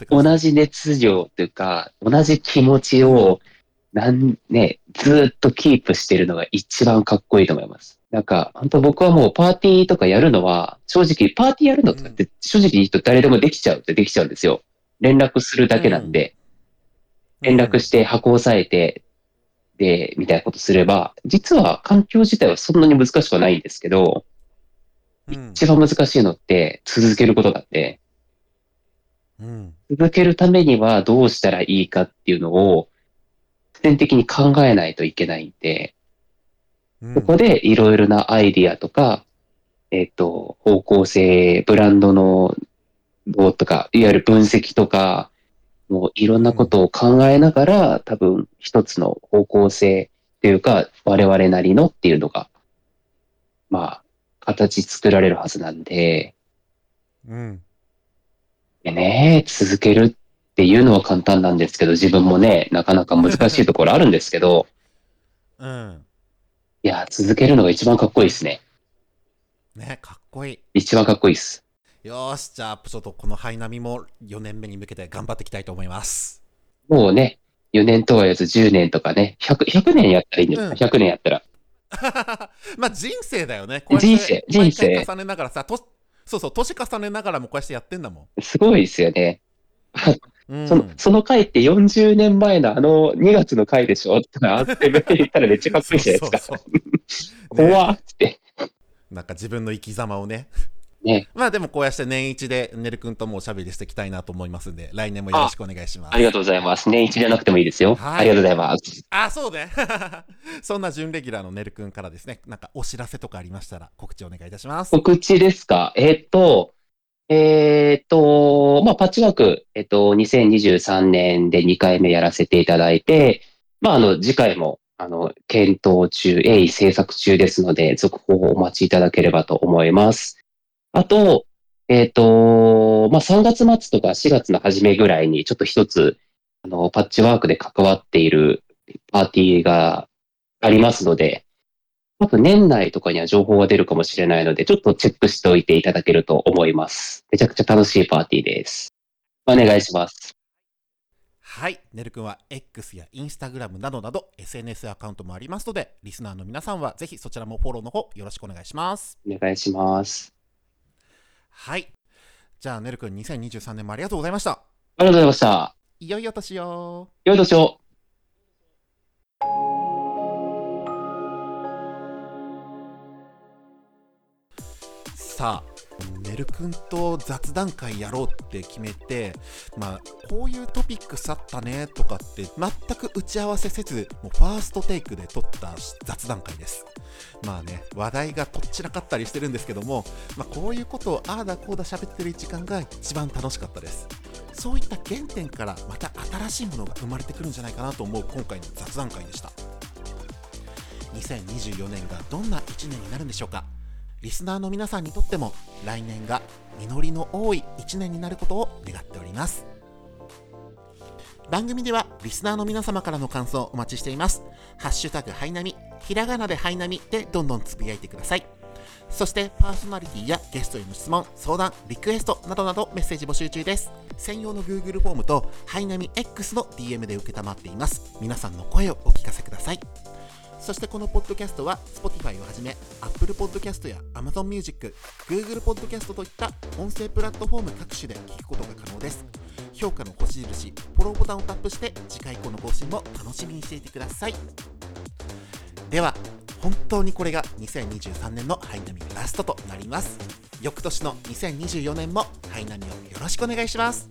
S2: 同じ熱量というか、同じ気持ちを、なんね、ずーっとキープしてるのが一番かっこいいと思います。なんか、本当僕はもうパーティーとかやるのは、正直、パーティーやるのとかって正直言うと誰でもできちゃうってできちゃうんですよ。連絡するだけなんで、連絡して箱を押さえて、で、みたいなことすれば、実は環境自体はそんなに難しくはないんですけど、
S1: うん、
S2: 一番難しいのって続けることなんで、
S1: うん。
S2: 続けるためにはどうしたらいいかっていうのを、必然的に考えないといけないんで、
S1: うん。
S2: そこでいろいろなアイディアとか、えっ、と、方向性、ブランドのどうとか、いわゆる分析とか、もういろんなことを考えながら、多分一つの方向性っていうか、我々なりのっていうのが、まあ、形作られるはずなんで、
S1: うん。
S2: でね、続けるっていうのは簡単なんですけど、自分もね、なかなか難しいところあるんですけど、<laughs>
S1: うん。
S2: いや、続けるのが一番かっこいいですね。
S1: ね、かっこいい。
S2: 一番かっこいいです。
S1: よーし、じゃあ、ちょっとこのハイナミも4年目に向けて頑張っていきたいと思います。
S2: もうね、4年とは言わず10年とかね、100, 100年やったらいいんですか、
S1: うん
S2: ?100 年やったら。<laughs>
S1: まあ人生だよね。
S2: 人生人生
S1: 重ねながらさ、とそうそう、年重ねながらもこうやってやってんだも
S2: すごいですよね。
S1: ん。うん、
S2: そのその回って40年前のあの2月の回でしょってあって言ったらめっちゃかっこいいじゃないですか。<laughs> 怖っって。
S1: なんか自分の生き様をね。
S2: ね。
S1: まあでもこうやって年一でねるくんともおしゃべりしていきたいなと思いますんで、来年もよろしくお願いします。
S2: ありがとうございます。年一じゃなくてもいいですよ。
S1: はい
S2: ありがとうございます。
S1: あ、そうね。<laughs> そんな準レギュラーのねるくんからですね、なんかお知らせとかありましたら告知お願いいたします。
S2: 告知ですか？えーっと、えーっと、まあ、パッチワーク、えっと、2023年で2回目やらせていただいて、まあ、あの、次回も、あの、検討中、鋭意制作中ですので、続報をお待ちいただければと思います。あと、えーっと、まあ、3月末とか4月の初めぐらいに、ちょっと一つ、あの、パッチワークで関わっているパーティーがありますので、多分年内とかには情報が出るかもしれないので、ちょっとチェックしておいていただけると思います。めちゃくちゃ楽しいパーティーです。お願いします。
S1: はい。ねるくんは X や Instagram などなど SNS アカウントもありますので、リスナーの皆さんはぜひそちらもフォローの方よろしくお願いします。
S2: お願いします。
S1: はい。じゃあねるくん2023年もありがとうございました。
S2: ありがとうございました。
S1: いよいよ年よ
S2: よいどし
S1: さ、ねるくんと雑談会やろうって決めて、まあ、こういうトピックスあったねとかって全く打ち合わせせず、もうファーストテイクで撮った雑談会です。まあね、話題がこっちらかったりしてるんですけども、まあ、こういうことをああだこうだ喋ってる時間が一番楽しかったです。そういった原点からまた新しいものが生まれてくるんじゃないかなと思う今回の雑談会でした。2024年がどんな1年になるんでしょうかリスナーの皆さんにとっても来年が実りの多い1年になることを願っております。番組ではリスナーの皆様からの感想をお待ちしています。ハッシュタグハイナミひらがなでハイナミでどんどんつぶやいてください。そしてパーソナリティやゲストへの質問相談リクエストなどなどメッセージ募集中です。専用の Google フォームとハイナミ X の DM で受けたまっています。皆さんの声をお聞かせください。そしてこのポッドキャストは Spotify をはじめ Apple Podcast や Amazon Music、Google Podcast といった音声プラットフォーム各種で聞くことが可能です。評価の星印、フォローボタンをタップして次回以降の更新も楽しみにしていてください。では、本当にこれが2023年のハイナミラストとなります。翌年の2024年もハイナミをよろしくお願いします。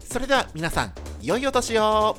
S1: それでは皆さん、良いお年を